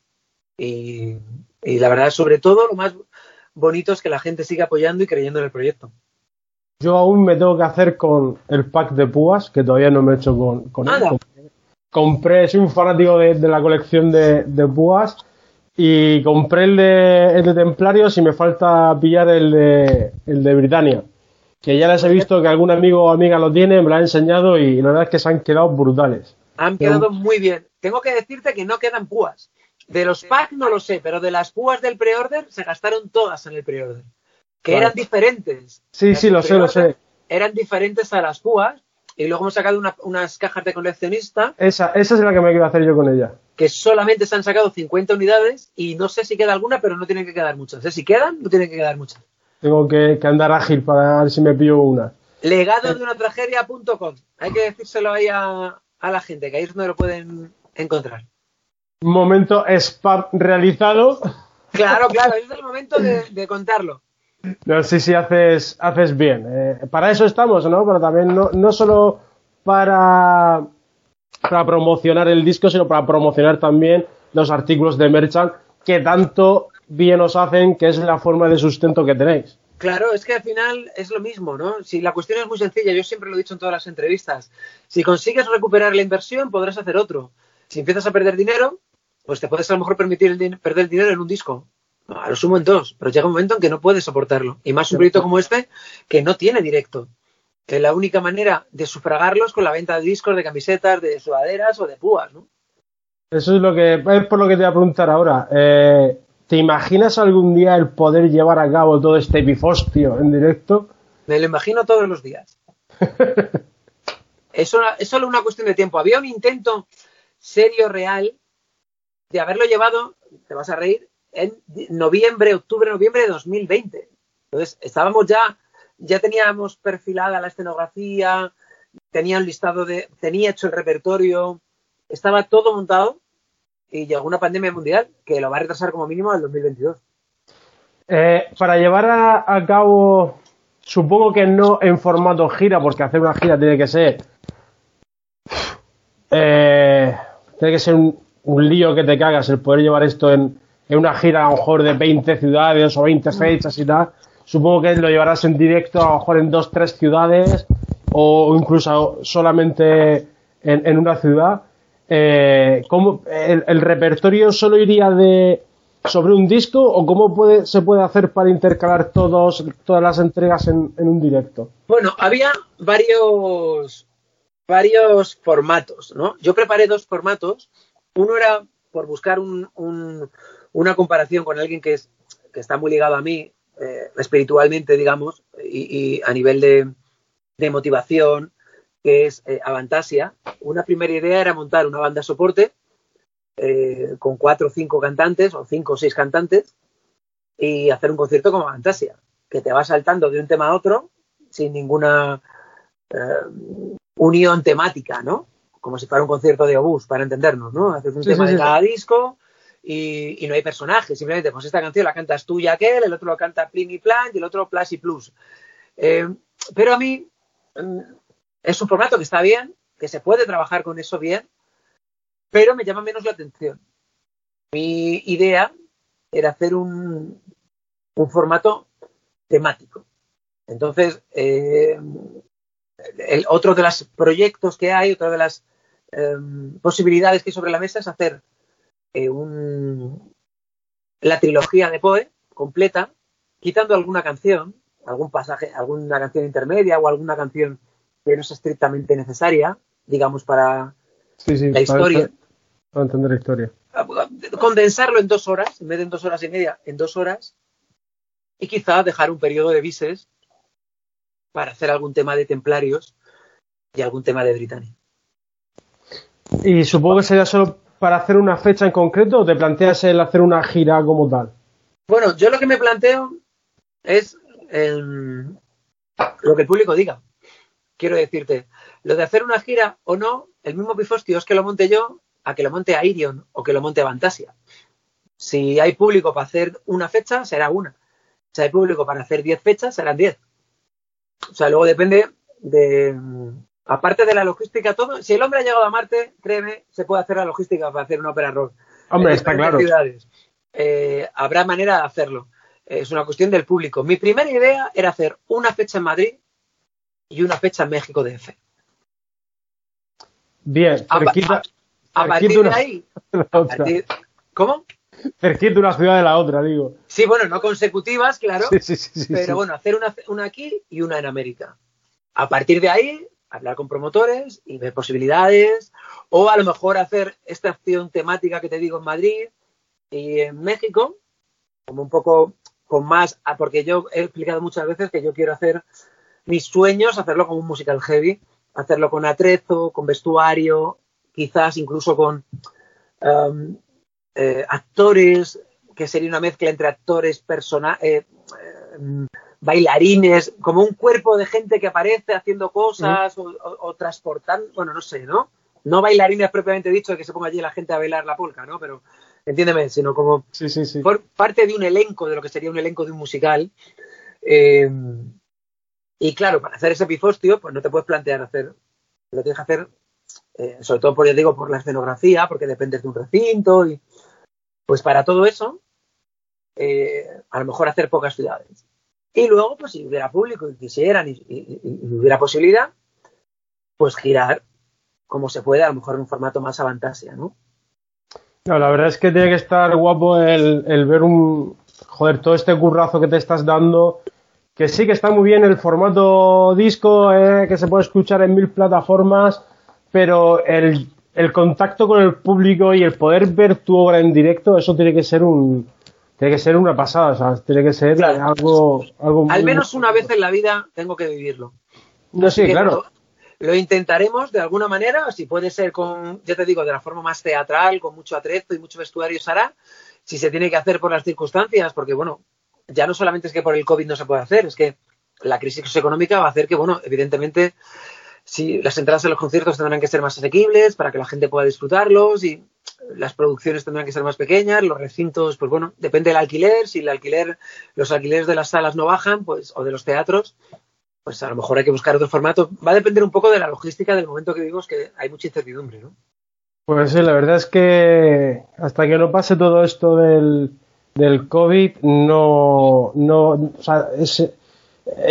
C: y, y, la verdad, sobre todo, lo más bonito es que la gente siga apoyando y creyendo en el proyecto.
A: Yo aún me tengo que hacer con el pack de púas, que todavía no me he hecho con, con él. Compré, soy un fanático de, de la colección de, de, púas y compré el de, el de Templarios y me falta pillar el de, el de Britannia. Que ya les he visto que algún amigo o amiga lo tiene, me lo ha enseñado y la verdad es que se han quedado brutales.
C: Han quedado muy bien. Tengo que decirte que no quedan púas. De los packs no lo sé, pero de las púas del pre-order se gastaron todas en el pre-order. Que eran diferentes.
A: Sí, sí, lo sé, lo sé.
C: Eran diferentes a las púas. Y luego hemos sacado una, unas cajas de coleccionista.
A: Esa, esa es la que me quiero hacer yo con ella.
C: Que solamente se han sacado 50 unidades y no sé si queda alguna, pero no tienen que quedar muchas. ¿eh? Si quedan, no tienen que quedar muchas.
A: Tengo que, que andar ágil para ver si me pillo una.
C: Legado de una tragedia.com. Hay que decírselo ahí a, a la gente, que ahí es donde lo pueden encontrar
A: momento spam realizado.
C: Claro, claro, es el momento de, de contarlo.
A: No, sí, sí, haces, haces bien. Eh, para eso estamos, ¿no? Pero también no, no solo para, promocionar el disco, sino para promocionar también los artículos de Merchant que tanto bien os hacen, que es la forma de sustento que tenéis.
C: Claro, es que al final es lo mismo, ¿no? Si la cuestión es muy sencilla, yo siempre lo he dicho en todas las entrevistas, si consigues recuperar la inversión, podrás hacer otro. Si empiezas a perder dinero, pues te puedes a lo mejor permitir el perder dinero en un disco. A lo sumo en dos, pero llega un momento en que no puedes soportarlo. Y más un proyecto como este, que no tiene directo. Que la única manera de sufragarlo es con la venta de discos, de camisetas, de sudaderas o de púas, ¿no?
A: Eso es lo que es por lo que te voy a preguntar ahora. Eh, ¿Te imaginas algún día el poder llevar a cabo todo este pifostio en directo?
C: Me lo imagino todos los días. es, una, es solo una cuestión de tiempo. Había un intento serio, real, de haberlo llevado, te vas a reír, en noviembre, octubre, noviembre de 2020. Entonces, estábamos ya, ya teníamos perfilada la escenografía, tenía un listado de, tenía hecho el repertorio, estaba todo montado y llegó una pandemia mundial que lo va a retrasar como mínimo al 2022.
A: Eh, para llevar a, a, cabo, supongo que no en formato gira, porque hacer una gira tiene que ser, eh, tiene que ser un, un lío que te cagas el poder llevar esto en, en, una gira a lo mejor de 20 ciudades o 20 fechas y tal. Supongo que lo llevarás en directo a lo mejor en dos, tres ciudades o incluso solamente en, en una ciudad. Eh, ¿cómo, el, el, repertorio solo iría de sobre un disco o cómo puede, se puede hacer para intercalar todos, todas las entregas en, en un directo?
C: Bueno, había varios, varios formatos, ¿no? Yo preparé dos formatos uno era por buscar un, un, una comparación con alguien que, es, que está muy ligado a mí, eh, espiritualmente, digamos, y, y a nivel de, de, motivación, que es eh, Avantasia. Una primera idea era montar una banda soporte eh, con cuatro o cinco cantantes, o cinco o seis cantantes, y hacer un concierto como Avantasia, que te va saltando de un tema a otro sin ninguna eh, unión temática, ¿no? como si fuera un concierto de obús, para entendernos, ¿no? Haces un sí, tema sí, de cada disco y, no hay personajes, simplemente pues esta canción la cantas tú y aquel, el otro lo canta Plin y Plan y el otro Plus y Plus. Eh, pero a mí mm, es un formato que está bien, que se puede trabajar con eso bien, pero me llama menos la atención. Mi idea era hacer un, un formato temático. Entonces, eh, el, otro de los proyectos que hay, otra de las eh, posibilidades que hay sobre la mesa es hacer eh, un, la trilogía de Poe completa, quitando alguna canción, algún pasaje, alguna canción intermedia o alguna canción que no es estrictamente necesaria, digamos, para
A: Sí, sí,
C: la historia.
A: Para entender la historia.
C: Condensarlo en dos horas, en vez de en dos horas y media, en dos horas, y quizá dejar un periodo de bises para hacer algún tema de templarios y algún tema de Britannia.
A: Y supongo que sería solo para hacer una fecha en concreto o te planteas el hacer una gira como tal.
C: Bueno, yo lo que me planteo es em, lo que el público diga. Quiero decirte, lo de hacer una gira o no, el mismo pifostio es que lo monte yo, a que lo monte Airion o que lo monte Fantasia. Si hay público para hacer una fecha, será una. Si hay público para hacer 10 fechas, serán 10. O sea, luego depende de. Aparte de la logística, todo. Si el hombre ha llegado a Marte, créeme, se puede hacer la logística para hacer una ópera rock.
A: Hombre,
C: en
A: está claro.
C: ciudades. Eh, habrá manera de hacerlo. Eh, Es una cuestión del público. Mi primera idea era hacer una fecha en Madrid y una fecha en México DF.
A: Bien,
C: A,
A: cerquita,
C: a- a partir de
A: una,
C: ahí.
A: de
C: a partir- ¿Cómo?
A: Cerquita una ciudad de la otra, digo.
C: Sí, bueno, no consecutivas, claro.
A: Sí, sí, sí.
C: pero bueno, hacer una, una aquí y una en América. A partir de ahí, hablar con promotores y ver posibilidades. O a lo mejor hacer esta acción temática que te digo en Madrid y en México, como un poco con más, ah, porque yo he explicado muchas veces que yo quiero hacer mis sueños, hacerlo como un musical heavy, hacerlo con atrezo, con vestuario, quizás incluso con um, actores, que sería una mezcla entre actores, persona, eh, bailarines, como un cuerpo de gente que aparece haciendo cosas o, o- o transportando, bueno, no sé, ¿no? No bailarines propiamente dicho, de que se ponga allí la gente a bailar la polka, ¿no? Pero, entiéndeme, sino como
A: Sí, sí, sí.
C: por parte de un elenco, de lo que sería un elenco de un musical. Eh, y claro, para hacer ese pifostio, pues no te puedes plantear hacer, lo tienes que hacer, eh, sobre todo por, ya digo, por la escenografía, porque dependes de un recinto, y pues para todo eso, eh, a lo mejor hacer pocas ciudades. Y luego, pues si hubiera público y quisieran y, y- hubiera posibilidad, pues girar como se puede, a lo mejor en un formato más avantasia, ¿no?
A: No, la verdad es que tiene que estar guapo el, el ver un. Joder, todo este currazo que te estás dando. Que sí que está muy bien el formato disco, eh, que se puede escuchar en mil plataformas, pero el, el contacto con el público y el poder ver tu obra en directo, eso tiene que ser un. Tiene que ser una pasada, o sea, tiene que ser
C: Claro.
A: algo, algo
C: Al
A: muy-
C: menos una vez en la vida tengo que vivirlo.
A: No, sí,
C: que
A: claro.
C: Lo, lo intentaremos de alguna manera, si puede ser con, ya te digo, de la forma más teatral, con mucho atrezo y mucho vestuario se hará. Si se tiene que hacer por las circunstancias, porque bueno, ya no solamente es que por el COVID no se puede hacer, es que la crisis económica va a hacer que, bueno, evidentemente, si las entradas a los conciertos tendrán que ser más asequibles para que la gente pueda disfrutarlos y las producciones tendrán que ser más pequeñas, los recintos, pues bueno, depende del alquiler, si el alquiler, los alquileres de las salas no bajan, pues, o de los teatros, pues a lo mejor hay que buscar otro formato. Va a depender un poco de la logística del momento que vivimos, que hay mucha incertidumbre, ¿no?
A: Pues sí, la verdad es que hasta que no pase todo esto del, del COVID, no, no, o sea,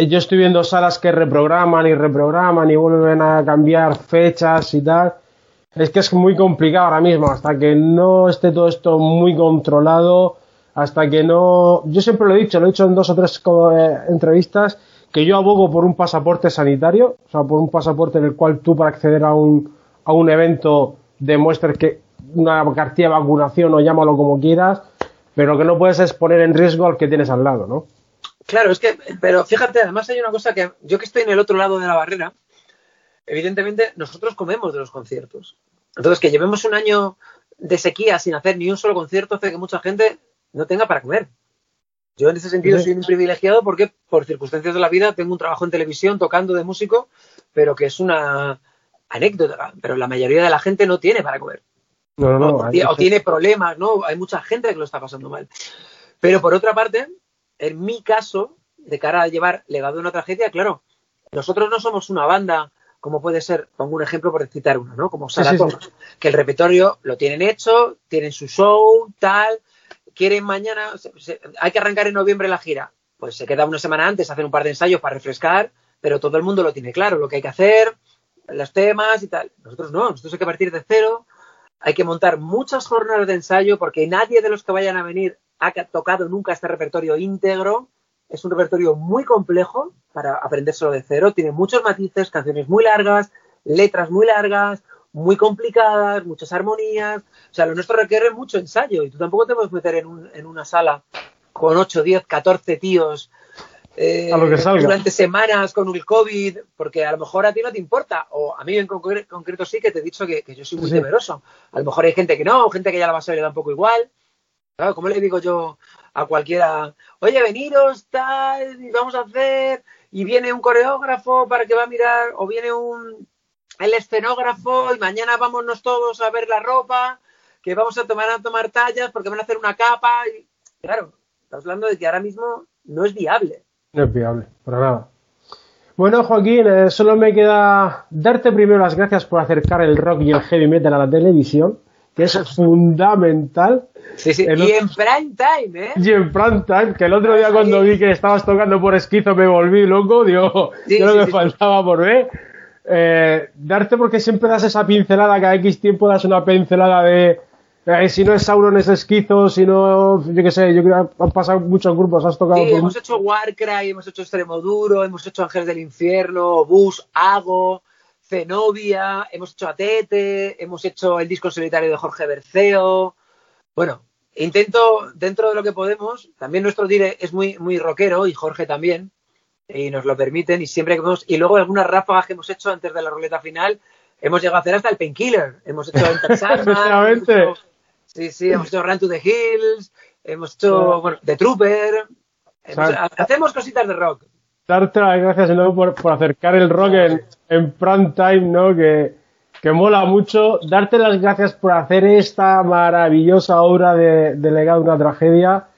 A: yo estoy viendo salas que reprograman y reprograman y vuelven a cambiar fechas y tal. Es que es muy complicado ahora mismo, hasta que no esté todo esto muy controlado, hasta que no... Yo siempre lo he dicho, lo he dicho en dos o tres eh, entrevistas, que yo abogo por un pasaporte sanitario, o sea, por un pasaporte en el cual tú para acceder a un, a un evento demuestres que una cartilla de vacunación o llámalo como quieras, pero que no puedes es poner en riesgo al que tienes al lado, ¿no?
C: Claro, es que, pero fíjate, además hay una cosa que yo que estoy en el otro lado de la barrera, evidentemente nosotros comemos de los conciertos. Entonces, que llevemos un año de sequía sin hacer ni un solo concierto hace que mucha gente no tenga para comer. Yo en ese sentido soy un privilegiado porque por circunstancias de la vida tengo un trabajo en televisión tocando de músico, pero que es una anécdota. Pero la mayoría de la gente no tiene para comer.
A: No, no, no.
C: o, tiene problemas, ¿no? Hay mucha gente que lo está pasando mal. Pero por otra parte, en mi caso, de cara a llevar legado de una tragedia, claro, nosotros no somos una banda, como puede ser, pongo un ejemplo por citar uno, ¿no? Como
A: Sí,
C: Sara
A: sí,
C: que el repertorio lo tienen hecho, tienen su show, tal, quieren mañana, se- se- hay que arrancar en noviembre la gira. Pues se queda una semana antes, hacer un par de ensayos para refrescar, pero todo el mundo lo tiene claro, lo que hay que hacer, los temas y tal. Nosotros no, nosotros hay que partir de cero, hay que montar muchas jornadas de ensayo porque nadie de los que vayan a venir ha ca- tocado nunca este repertorio íntegro es un repertorio muy complejo para aprendérselo de cero. Tiene muchos matices, canciones muy largas, letras muy largas, muy complicadas, muchas armonías. O sea, lo nuestro requiere mucho ensayo y tú tampoco te puedes meter en, un, en una sala con 8, 10, 14 tíos eh, durante semanas con el COVID, porque a lo mejor a ti no te importa, o a mí en concreto sí que te he dicho que, yo soy muy temeroso. A lo mejor hay gente que no, gente que ya la va a le da un poco igual. Claro, ¿cómo le digo yo a cualquiera, oye, veniros, tal, y vamos a hacer, y viene un coreógrafo para que va a mirar, o viene un el escenógrafo, y mañana vámonos todos a ver la ropa, que vamos a tomar a tomar tallas porque van a hacer una capa, y claro, estamos hablando de que ahora mismo no es viable.
A: No es viable, para nada. Bueno, Joaquín, eh, solo me queda darte primero las gracias por acercar el rock y el heavy metal a la televisión, que es fundamental.
C: Sí, sí. y en prime time, ¿eh? Y
A: en prime time, que el otro día cuando vi que estabas tocando por esquizo me volví loco, digo, yo lo que faltaba por ver. Eh, darte porque siempre das esa pincelada, cada X tiempo das una pincelada de eh, si no es Sauron es esquizo, si no, yo qué sé, yo creo que han pasado muchos grupos, has tocado.
C: Sí, hemos hecho Warcry, hemos hecho Extremoduro, hemos hecho Ángeles del Infierno, Bus, Ago, Zenobia, hemos hecho Atete, hemos hecho el disco solitario de Jorge Berceo. Bueno, intento, dentro de lo que podemos, también nuestro dire es muy, muy rockero y Jorge también, y nos lo permiten, y siempre que podemos, y luego algunas ráfagas que hemos hecho antes de la ruleta final, hemos llegado a hacer hasta el Painkiller, hemos hecho
A: Enter
C: Sí, sí, hemos hecho Run to the Hills, hemos hecho, bueno, The Trooper. hacemos cositas de rock.
A: Darte las gracias de nuevo por, acercar el rock en, en prime time, ¿no? Que, que mola mucho. Darte las gracias por hacer esta maravillosa obra de, de legado una tragedia.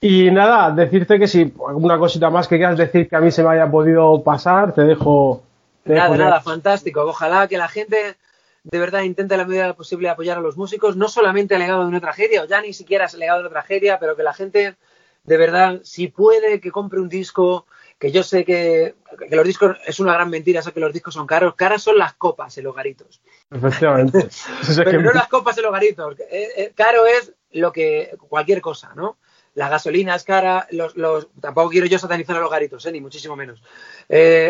A: Y nada, decirte que si alguna cosita más que quieras decir que a mí se me haya podido pasar, te dejo.
C: nada, nada, fantástico. Ojalá que la gente de verdad intenta la medida posible apoyar a los músicos, no solamente al legado de una tragedia, o ya ni siquiera es legado de una tragedia, pero que la gente, de verdad, si puede, que compre un disco, que yo sé que, los discos es una gran mentira, sé que los discos son caros, caras son las copas en los garitos.
A: Efectivamente.
C: pero no las copas en los garitos, eh, eh, caro es lo que, cualquier cosa, ¿no? La gasolina es cara, los, los, tampoco quiero yo satanizar a los garitos, ¿eh? ni muchísimo menos.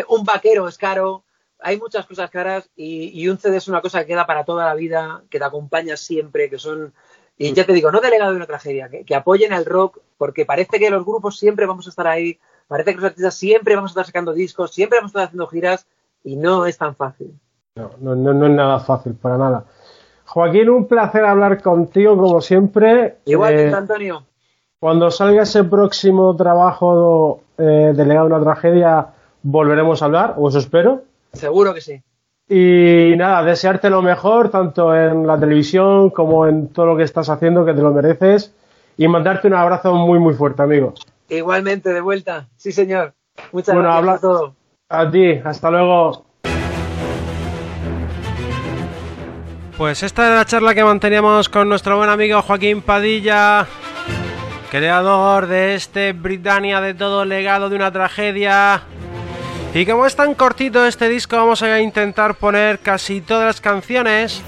C: un vaquero es caro, hay muchas cosas caras y, un CD es una cosa que queda para toda la vida, que te acompaña siempre, que son... Y ya te digo, no delegado de una tragedia, que, apoyen al rock, porque parece que los grupos siempre vamos a estar ahí, parece que los artistas siempre vamos a estar sacando discos, siempre vamos a estar haciendo giras, y no es tan fácil.
A: No, no, no, es nada fácil, para nada. Joaquín, un placer hablar contigo, como siempre.
C: Igual, eh, Antonio.
A: Cuando salga ese próximo trabajo eh, delegado de una tragedia, volveremos a hablar, o eso espero.
C: Seguro que sí.
A: Y nada, desearte lo mejor, tanto en la televisión como en todo lo que estás haciendo, que te lo mereces. Y mandarte un abrazo muy, muy fuerte, amigo.
C: Igualmente, de vuelta. Sí, señor. Muchas gracias habla... a todo.
A: A ti, hasta luego.
B: Pues esta es la charla que manteníamos con nuestro buen amigo Joaquín Padilla, creador de este Britannia de todo legado de una tragedia. Y como es tan cortito este disco, vamos a intentar poner casi todas las canciones.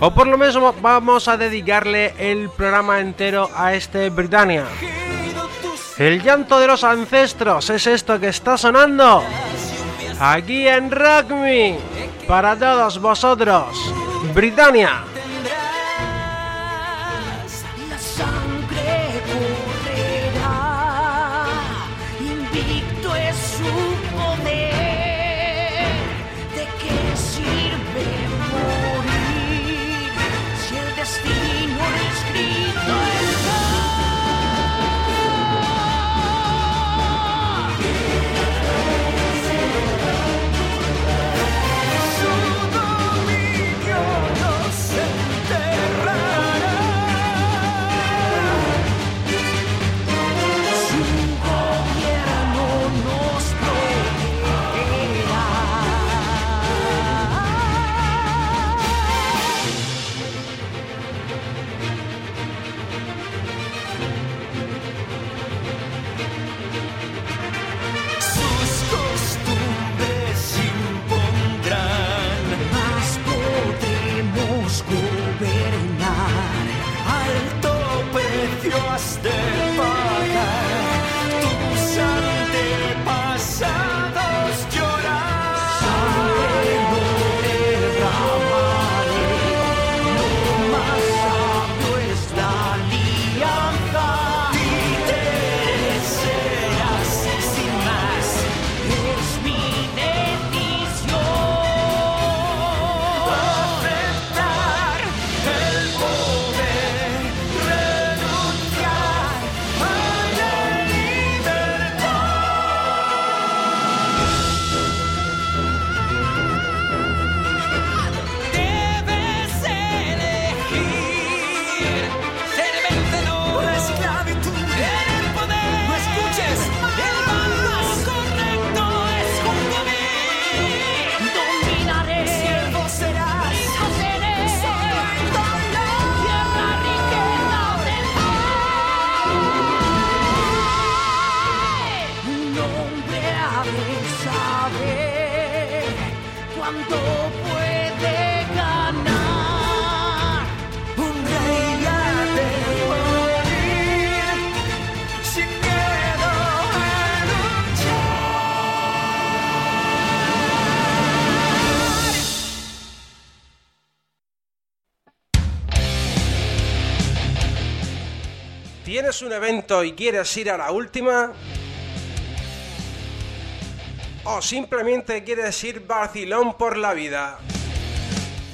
B: O por lo menos vamos a dedicarle el programa entero a este Britannia. El llanto de los ancestros es esto que está sonando. Aquí en Rock Me. Para todos vosotros. Britannia. cuánto puede ganar un rey al morir sin miedo a luchar.
A: ¿Tienes un evento y quieres ir a la última? ¿O simplemente quieres ir vacilón por la vida?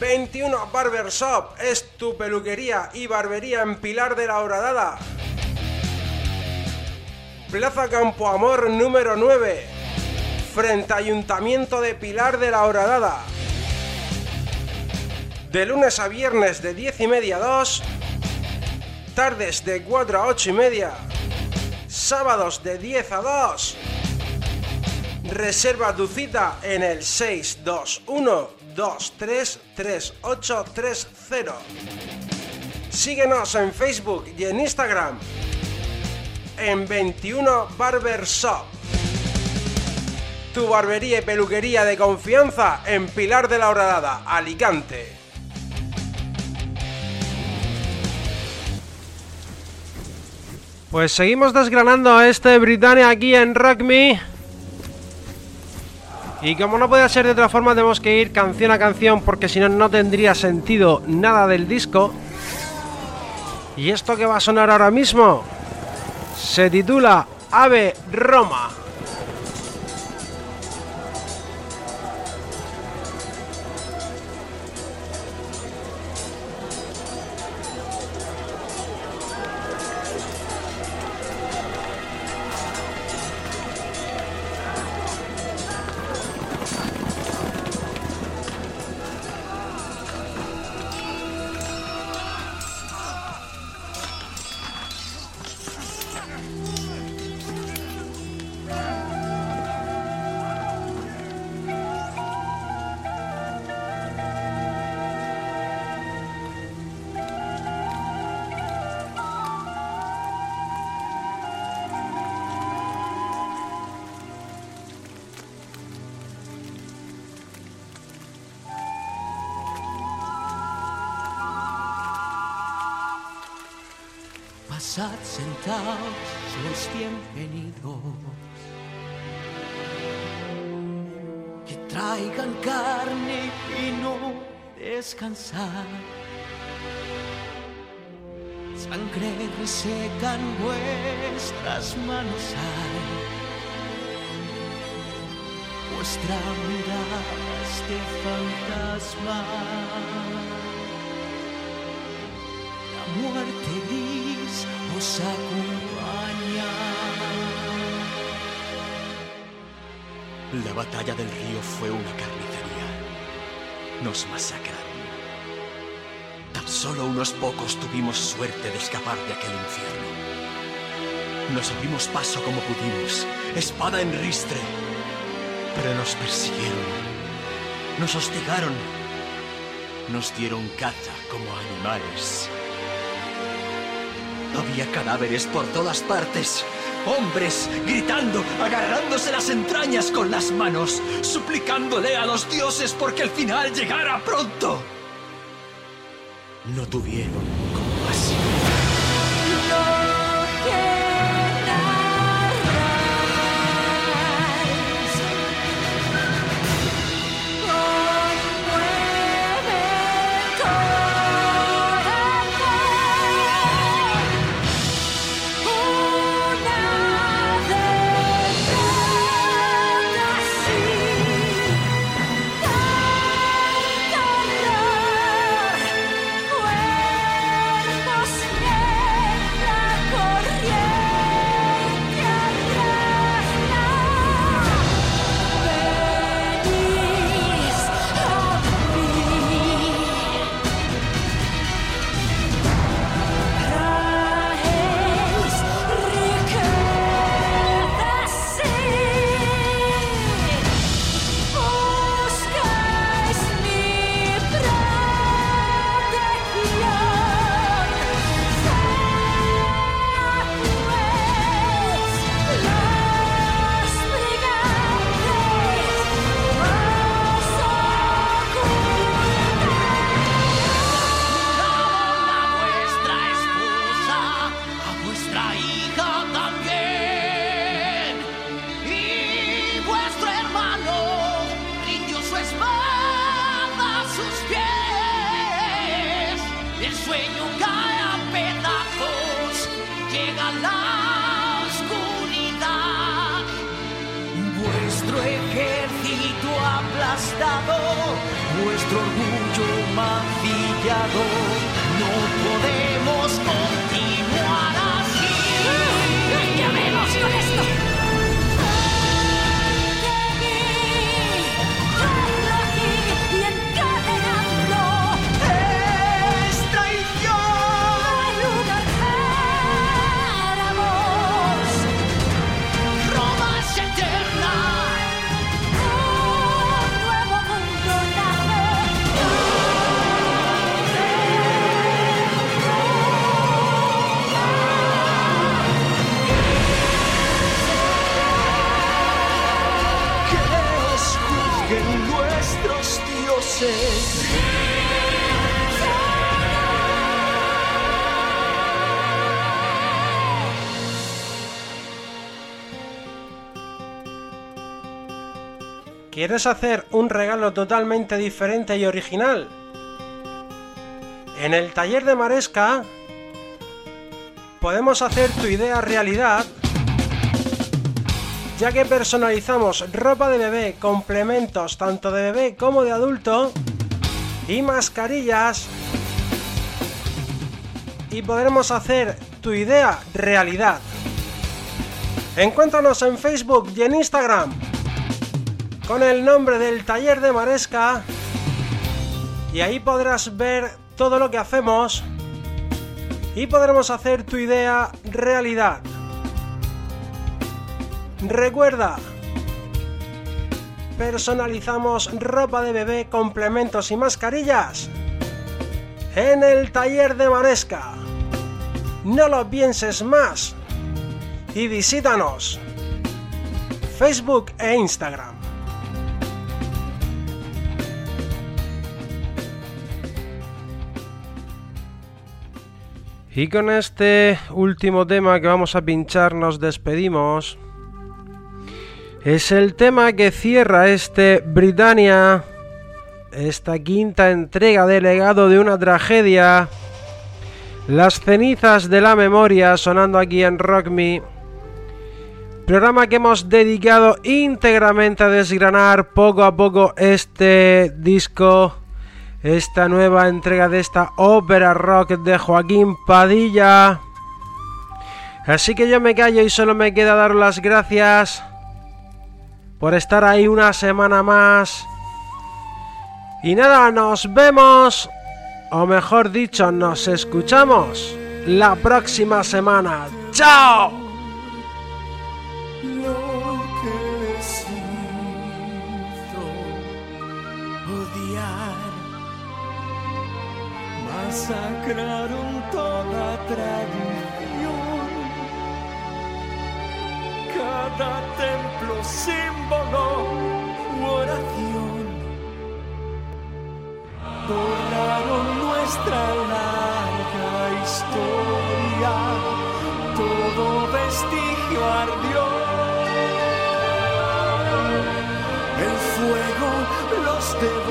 A: 21 Barber Shop es tu peluquería y barbería en Pilar de la Horadada. Plaza Campo Amor número 9, frente Ayuntamiento de Pilar de la Horadada. De lunes a viernes de 10 y media a 2 tardes de 4 a 8 y media, sábados de 10 a 2. Reserva tu cita en el 621 233830. Síguenos en Facebook y en Instagram en 21 Barber Shop. Tu barbería y peluquería de confianza en Pilar de la Horadada, Alicante. Pues seguimos desgranando este Britannia aquí en Rock Me. Y como no puede ser de otra forma, tenemos que ir canción a canción porque si no, no tendría sentido nada del disco. Y esto que va a sonar ahora mismo se titula Ave Roma.
E: Pasad sentados, sois bienvenidos. Que traigan carne y no descansar. Sangre resecan vuestras manos hay. Vuestra mirada es de fantasma. La
B: batalla del río fue una carnicería. Nos masacraron. Tan solo unos pocos tuvimos suerte de escapar de aquel infierno. Nos abrimos paso como pudimos, espada en ristre. Pero nos persiguieron. Nos hostigaron. Nos dieron caza como animales. Había cadáveres por todas partes. Hombres gritando, agarrándose las entrañas con las manos, suplicándole a los dioses porque el final llegara pronto. No tuvieron compasión.
A: ¿Quieres hacer un regalo totalmente diferente y original? En el taller de Maresca podemos hacer tu idea realidad, ya que personalizamos ropa de bebé, complementos tanto de bebé como de adulto y mascarillas y podremos hacer tu idea realidad. Encuéntranos en Facebook y en Instagram con el nombre del taller de Maresca y ahí podrás ver todo lo que hacemos y podremos hacer tu idea realidad. Recuerda, personalizamos ropa de bebé, complementos y mascarillas en el taller de Maresca. No lo pienses más y visítanos. Facebook e Instagram. Y con este último tema que vamos a pinchar nos despedimos. Es el tema que cierra este Britannia, esta quinta entrega de legado de una tragedia. Las cenizas de la memoria sonando aquí en Rock Me. Programa que hemos dedicado íntegramente a desgranar poco a poco este disco esta nueva entrega de esta ópera rock de Joaquín Padilla. Así que yo me callo y solo me queda dar las gracias por estar ahí una semana más. Y nada, nos vemos, o mejor dicho, nos escuchamos la próxima semana. ¡Chao!
B: Nuestra larga historia, todo vestigio ardió. El fuego los devoró.